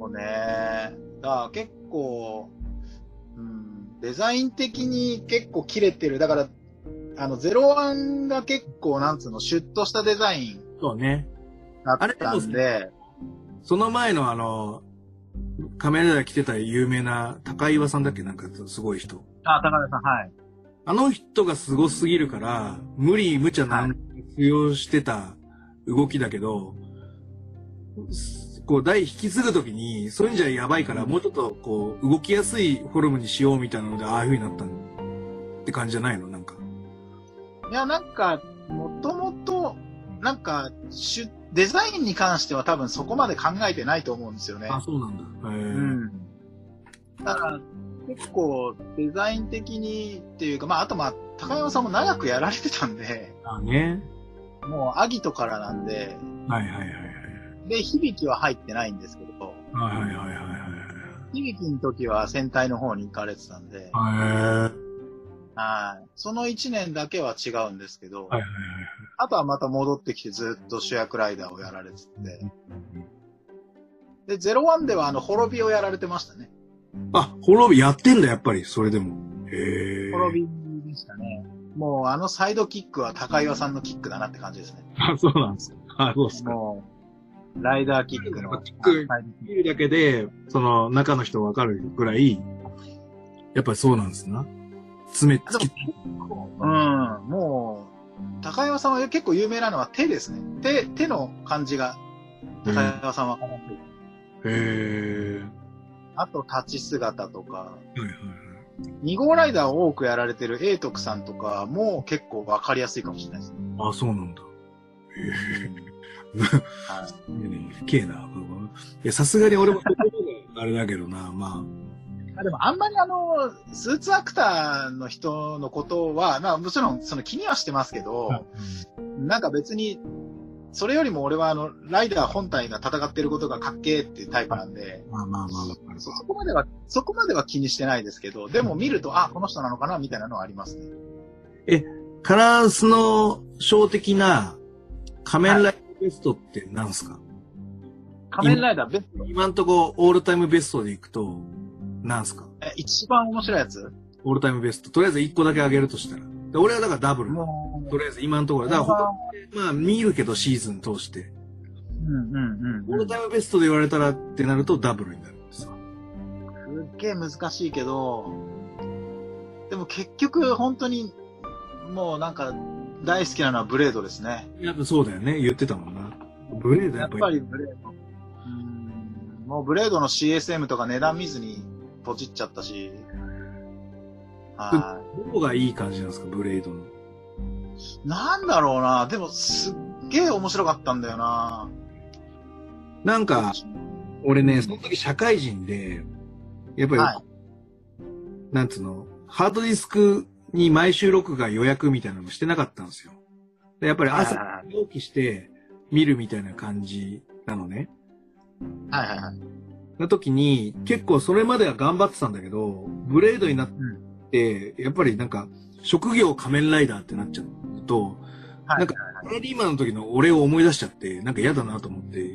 うん。ね。だから結構、うん、デザイン的に結構切れてる。だから、あの、ゼロワンが結構、なんつうの、シュッとしたデザインそうね。だったんで、その前のあの、仮面ライダー着てた有名な高岩さんだっけ？なんかすごい人。あ、高田さん、はい。あの人がすごすぎるから、無理無茶なん通用してた動きだけど、こう、台引き継ぐときに、そういうんじゃやばいから、もうちょっとこう、動きやすいフォルムにしようみたいなので、ああいう風になったって感じじゃないの？なんか。いや、なんか、もともと、なんか、シュデザインに関しては多分そこまで考えてないと思うんですよね。あ、そうなんだ。へえ。うん。だから、結構、デザイン的にっていうか、まあ、あとまあ、高山さんも長くやられてたんで、あね。もう、アギトからなんで、はいはいはいはい。で、響きは入ってないんですけど、はいはいはいはいはい。響きの時は戦隊の方に行かれてたんで、へえ。はいはい。その1年だけは違うんですけど、はいはい。あとはまた戻ってきてずっと主役ライダーをやられてて、で、01ではあの、滅びをやられてましたね。あ、滅びやってんだ、やっぱり、それでも。へえ。滅びでしたね。もうあのサイドキックは高岩さんのキックだなって感じですね。[laughs] あ、そうなんですか。あ、そうですか。もう、ライダーキックの。キック見るだけで、その、中の人わかるぐらい、やっぱりそうなんですな。爪つき、クうん、もう、高岩さんは結構有名なのは手ですね。手、手の感じが、高岩さんはへえ。あと、立ち姿とか、はいはいはい。2号ライダーを多くやられてる英徳さんとかも結構わかりやすいかもしれないですね。あ、そうなんだ。へえ。はいねえ、[laughs] けえな。いや、さすがに俺もあれだけどな、まあでもあんまりあの、スーツアクターの人のことは、まあもちろんその気にはしてますけど、あ。なんか別に、それよりも俺はあの、ライダー本体が戦ってることがかっけーっていうタイプなんで、まあまあまあ、わかるそそこまでは、そこまでは気にしてないですけど、でも見ると、あ、この人なのかなみたいなのはありますね。カラースの小的な仮面ライダーベストって何すか、仮面ライダーベスト、今んとこオールタイムベストでいくと、何すか？え、一番面白いやつ？オールタイムベスト。とりあえず1個だけあげるとしたら。で俺はだからダブル。とりあえず今のところ。だから他まあ見るけどシーズン通して。うんうんうんオールタイムベストで言われたらってなるとダブルになるんですよ。すっげえ難しいけど、でも結局本当に、もうなんか、大好きなのはブレードですね。やっぱそうだよね。言ってたもんな。ブレードやっぱり。やっぱりブレード。うんもうブレードの CSM とか値段見ずにポチっちゃったし。はどこがいい感じなんですか、ブレードの。い。なんだろうな。でもすっげえ面白かったんだよな。なんか、俺ね、その時社会人で、やっぱり、はいなんつうの、ハードディスクに毎週録画予約みたいなのしてなかったんですよ。でやっぱり朝はいはい起きして見るみたいな感じなのね。はいはいはい。の時に、結構それまでは頑張ってたんだけど、ブレードになって、やっぱりなんか、職業仮面ライダーってなっちゃうと、はいなんかサラリーマンの時の俺を思い出しちゃって、なんか嫌だなと思って、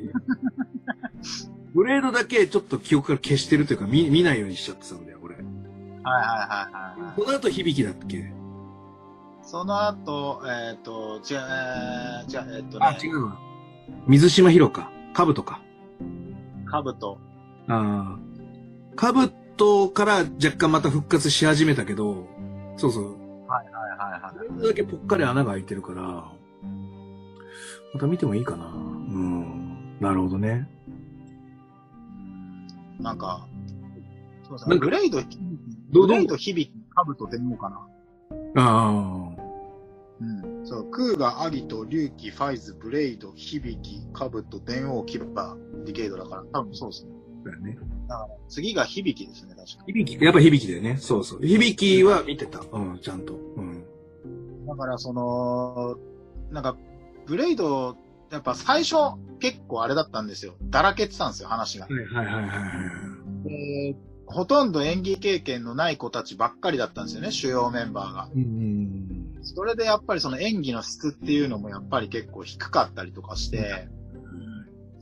[laughs] ブレードだけちょっと記憶から消してるというか見見ないようにしちゃってたんだよ、俺。はいはいはいはい。その後響きだっけ？その後、えっ、と、違う、えー、違う、えっ、とね、あ、違うわ。水島ヒロか。カブトか。カブト。ああ。カブトから若干また復活し始めたけど、そうそう。はいはいはいはい。ブレードだけぽっかり穴が開いてるから、また見てもいいかな。うん。なるほどね。うんなんか、そうですね。なんかブレイド、どうブレイド響き、カブト電王かな。あうん。そう、クーガ、アリュウキ、ファイズ、ブレイド、響き、カブト、電王、キバ、ディケイドだから、多分そうですね。あ。だよね。次が響きですね、確か響き、やっぱ響きだよね。そうそう。響きは見てた。うん、ちゃんと。うん。だから、その、なんか、ブレイド、やっぱ最初、結構あれだったんですよ。だらけてたんですよ、話が。はいはいはいはいはい。でほとんど演技経験のない子たちばっかりだったんですよね、主要メンバーが。うん。それでやっぱりその演技の質っていうのもやっぱり結構低かったりとかして、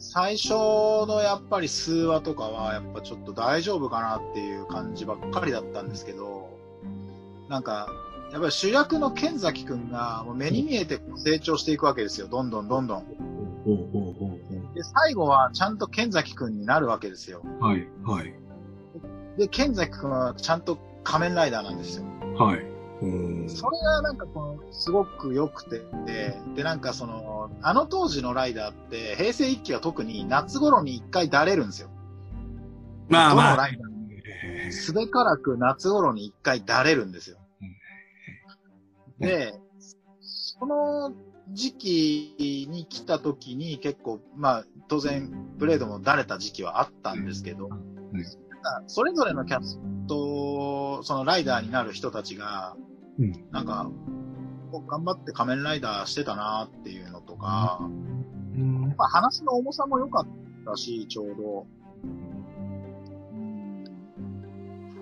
最初のやっぱり数話とかはやっぱちょっと大丈夫かなっていう感じばっかりだったんですけど、なんか、やっぱり主役の剣崎くんがもう目に見えて成長していくわけですよ、どんどんどんどん。で、最後はちゃんと剣崎くんになるわけですよ。う。はい、はい、で、剣崎くんはちゃんと仮面ライダーなんですよ。はい。うん。それがなんかこの、すごく良くて、で、なんかその、あの当時のライダーって、平成一期は特に夏頃に一回だれるんですよ。どのまあまあ。ライダーもすべからく夏頃に一回だれるんですよ。で、その時期に来た時に結構、まあ、当然、ブレードもだれた時期はあったんですけど、なんかそれぞれのキャスト、そのライダーになる人たちが、うんなんか、頑張って仮面ライダーしてたなっていうのとか、うん。まあ、話の重さも良かったし、ちょうど。うん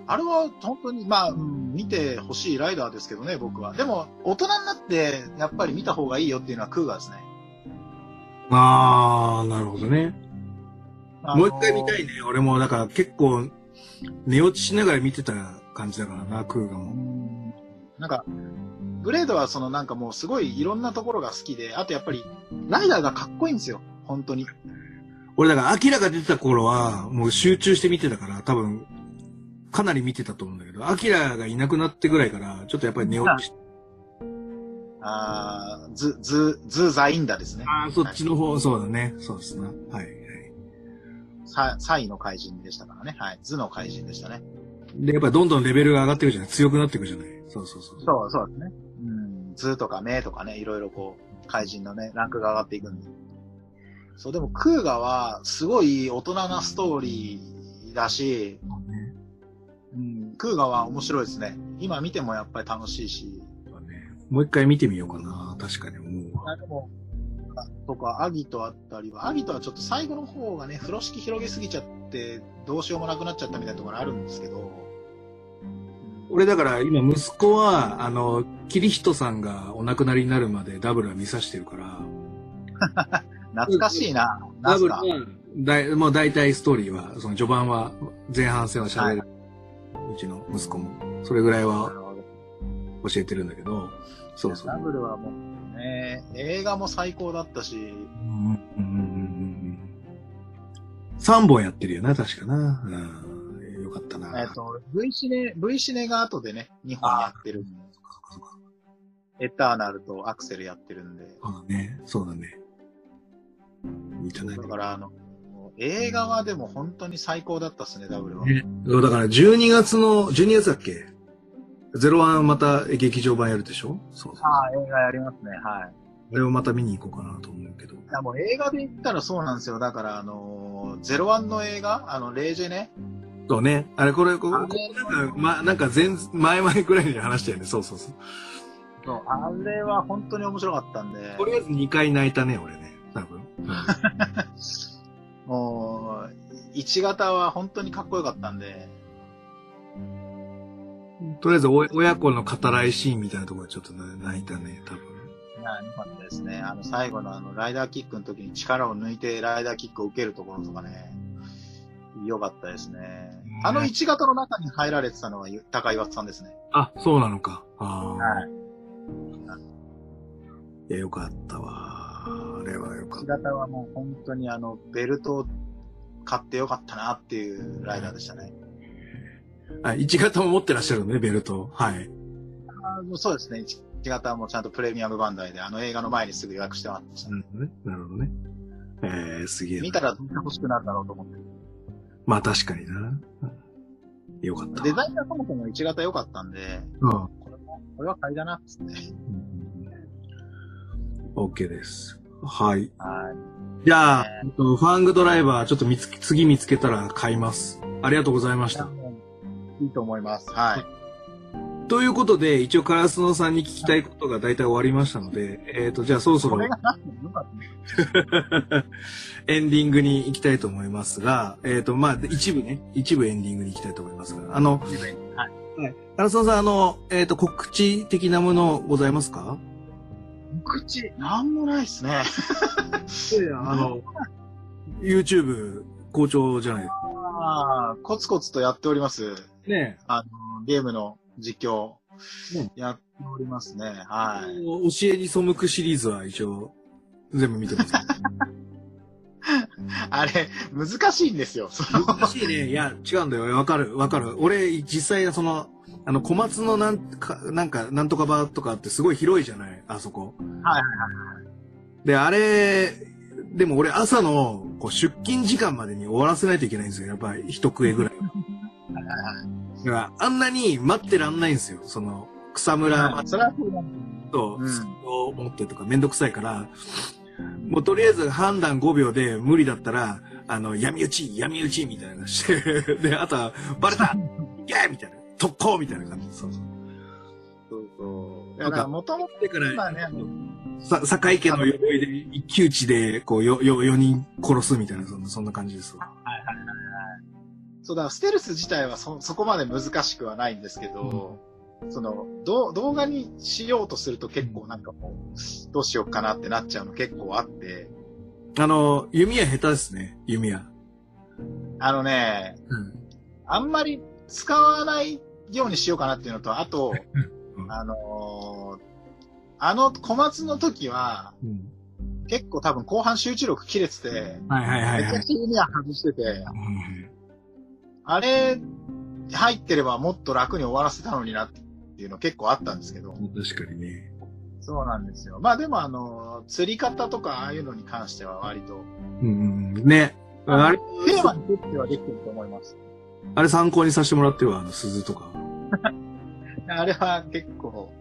あれは本当に、まあ、うん見てほしいライダーですけどね、僕は。でも、大人になって、やっぱり見た方がいいよっていうのはクーガーですね。ああ、なるほどね。あのもう一回見たいね。俺も、だから結構、寝落ちしながら見てた感じだからな、クーガうも。んなんか、ブレードはそのなんかもうすごいいろんなところが好きで、あとやっぱり、ライダーがかっこいいんですよ、本当に。俺だから、アキラが出てた頃は、もう集中して見てたから、多分、かなり見てたと思うんだけど、アキラがいなくなってぐらいから、ちょっとやっぱり寝落ちしあーズ、ズ、ズザインダですね。ああ、そっちの方、そうだね。そうですな。はい。はいササイの怪人でしたからね。はい。ズの怪人でしたね。で、やっぱりどんどんレベルが上がっていくじゃない強くなっていくじゃないそうそうそう。そう、そうですね。うん。ズとかメとかね、いろいろこう、怪人のね、ランクが上がっていくんで。そう、でもクーガはすごい大人なストーリーだし、ね。うん、クーガは面白いですね。今見てもやっぱり楽しいし。そうねもう一回見てみようかな。確かに思うわ。あでも、あとか、アギトあったりは、アギトはちょっと最後の方がね、風呂敷広げすぎちゃって、どうしようもなくなっちゃったみたいなところあるんですけど、俺だから今息子は、あの、キリヒトさんがお亡くなりになるまでダブルは見さしてるから、[laughs] 懐かしいな。ダブルは、だいもう大体ストーリーは、その序盤は、前半戦は喋る。うちの息子も。それぐらいなは教えてるんだけど、そうそう。ダブルはもうね、映画も最高だったし、うんうんうんうん3本やってるよな、確かな。うん。よかったな。えっ、と、V シネ、V シネが後でね、2本やってるんで、エターナルとアクセルやってるんで、そうだね。そうだね。見たね。だからあの、映画はでも本当に最高だったっすね、ダブルは。ねだから12月の、12月だっけ？ゼロワンまた劇場版やるでしょ？そうそう。ああ、映画やりますね、はい。あれをまた見に行こうかなと思うけど。いやもう映画で言ったらそうなんですよ。だからあのー、ゼロワンの映画、あの、レージェね。そうね。あれ、これ、こあこなんか、ま、なんか前、前々くらいに話したよね。そうそうそう。そう、あれは本当に面白かったんで、とりあえず2回泣いたね、俺ね。多分。もう、1型は本当にかっこよかったんで、とりあえずお、親子の語らいシーンみたいなところでちょっと泣いたね、多分。いや、よかったですね。あの、最後のあの、ライダーキックの時に力を抜いてライダーキックを受けるところとかね、よかったですね。あの1型の中に入られてたのは高岩さんですね。あ、そうなのか。ああ。はい。いや、よかったわ。あれはよかっ1た。型はもう本当にあの、ベルトを買ってよかったなっていうライダーでしたね。あ、1型も持ってらっしゃるのね、ベルト。はい。あのそうですね。1型はもうちゃんとプレミアムバンダイで、あの映画の前にすぐ予約してました。なるほどね。なるほどね。えー、すげえな。見たらどんな欲しくなるだろうと思って。まあ確かにな。うんよかったわ。デザインがそもそも1型良かったんで、うん。これも、これは買いだな、つって。OK です。はい。はい。じゃあ、ねえっとファングドライバー、ちょっと見つけ、次見つけたら買います。ありがとうございました。いいと思います。はい。ということで、一応カラスノさんに聞きたいことが大体終わりましたので、えっ、と、じゃあそろそろこれがなくてもよかったね。[laughs] エンディングに行きたいと思いますが、えっ、と、まあ、一部ね、一部エンディングに行きたいと思いますが、あの、はい。カラスノさん、あの、えっ、と、告知的なものございますか？口、なんもないっすね。[laughs] あの、YouTube 好調じゃないああ、コツコツとやっております。ねあの、ゲームの実況ね、やっておりますね。はい。教えに背くシリーズは一応、全部見てます。[laughs] あれ、難しいんですよ。難しいね。いや、違うんだよ。わかる、わかる。俺、実際、その、あの、小松のなんか、なんか、なんとか場とかってすごい広いじゃない？あそこ。はいで、あれ、でも俺朝のこう出勤時間までに終わらせないといけないんですよ。やっぱり一食えぐらい。はいはいはい。だから、あんなに待ってらんないんですよ。その、草むらまあそうなんだと、うんを持ってとかめんどくさいから、もうとりあえず判断5秒で無理だったら、あの、闇討ち、闇討ちみたいなして、[laughs] で、あとは、バレたいけみたいな。特攻みたいな感じ。そうそう。そうそう。なんかだから、もともと、まあね、さ、坂井家の鎧で一騎打ちで、こう、よ、よ、4人殺すみたいな、そんな、そんな感じですわ。そうだ、ステルス自体はそ、そこまで難しくはないんですけど、その、ど動画にしようとすると結構なんかもう、どうしようかなってなっちゃうの結構あって、あの、弓矢下手ですね、弓矢。あのね、うん。あんまり使わないようにしようかなっていうのと、あとう、んあのーあの小松の時は、うん。結構多分後半集中力切れてて、はいはいはいはいめちゃく。ちゃ弓矢外してて、うんあれ、入ってればもっと楽に終わらせたのになっていうの結構あったんですけど、確かにね。そうなんですよ。まあでもあの、釣り方とかああいうのに関しては割と、うんうん。ね。あれ、テーマにとってはできてると思います。あれ参考にさせてもらっては、あの、鈴とか。[laughs] あれは結構、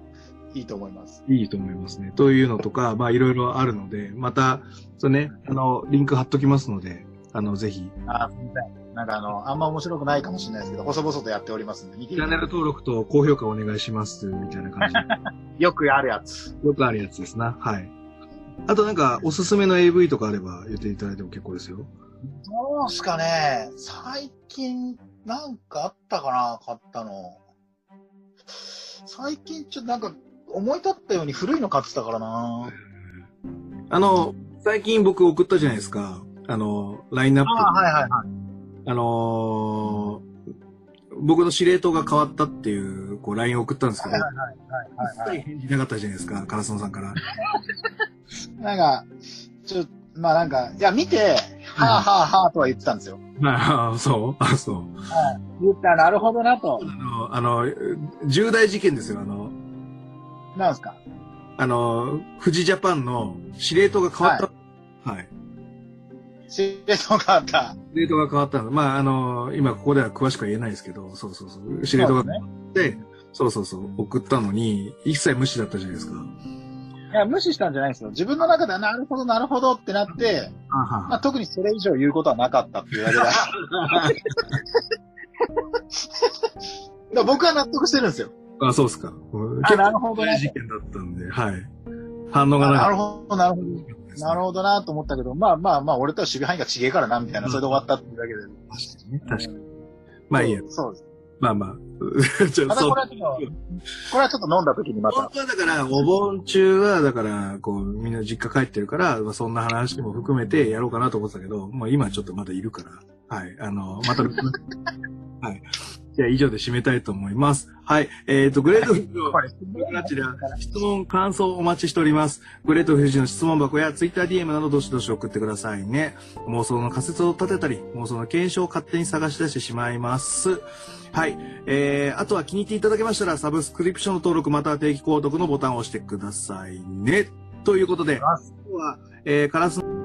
いいと思います。いいと思いますね。というのとか、まあいろいろあるので、また、そうね、あの、リンク貼っときますので、あの、ぜひ、あ、すみません。なんかあの、あんま面白くないかもしれないですけど、細々とやっておりますんで、見てチャンネル登録と高評価お願いします、みたいな感じ。[laughs] よくあるやつ。よくあるやつですな。はい。あとなんか、おすすめの AV とかあれば言っていただいても結構ですよ。どうすかね最近、なんかあったかな買ったの。最近ちょっとなんか、思い立ったように古いの買ってたからなあの、最近僕送ったじゃないですか。あの、ラインナップ。あはいはいはい。あのー僕の司令塔が変わったっていう、こう、LINE を送ったんですけど、はいはいはいはい一切返事なかったじゃないですか、カラスノさんから。[laughs] なんか、ちょ、まあなんか、いや見て、はあはあはあとは言ってたんですよ。まあ、そう？あ、そう。はい。言ったらなるほどなとあ。の、あの、重大事件ですよ、あの、なんですか？あの、富士ジャパンの司令塔が変わった。はい。司令塔があった。司令塔が変わったの。まあ、あの、今ここでは詳しくは言えないですけど、そうそうそう。司令塔が変わって、そうそうそう、送ったのに、一切無視だったじゃないですか。いや、無視したんじゃないんですよ。自分の中ではなるほどなるほどってなって、まあ、特にそれ以上言うことはなかったっていうだけだ。だ [laughs] 僕は納得してるんですよ。あ、そうですか。うんあ、なるほどな重大。事件だったんで、はい。反応があなかっなるほど、なるほど。た。なるほどなと思ったけど、まあまあまあ、俺とは守備範囲が違えからな、みたいな、それで終わったっていうだけで。確かにね。確かに。まあいいや。そうです。まあまあ。[laughs] ちょまたそうこれはちょっと、これはちょっと飲んだ時にまた。本当はだから、お盆中は、だから、こう、みんな実家帰ってるから、まあ、そんな話も含めてやろうかなと思ってたけど、もう今ちょっとまだいるから、はい。あの、また、[laughs] はい。じゃあ以上で締めたいと思います。はい。えっ、と、グレートフッドこれ、こちら、質問、感想お待ちしております。グレート富士の質問箱や TwitterDM などどしどし送ってくださいね。妄想の仮説を立てたり、妄想の検証を勝手に探し出してしまいます。はい。えー、あとは気に入っていただけましたら、サブスクリプションの登録または定期購読のボタンを押してくださいね。ということで、今日は、えー、カラスの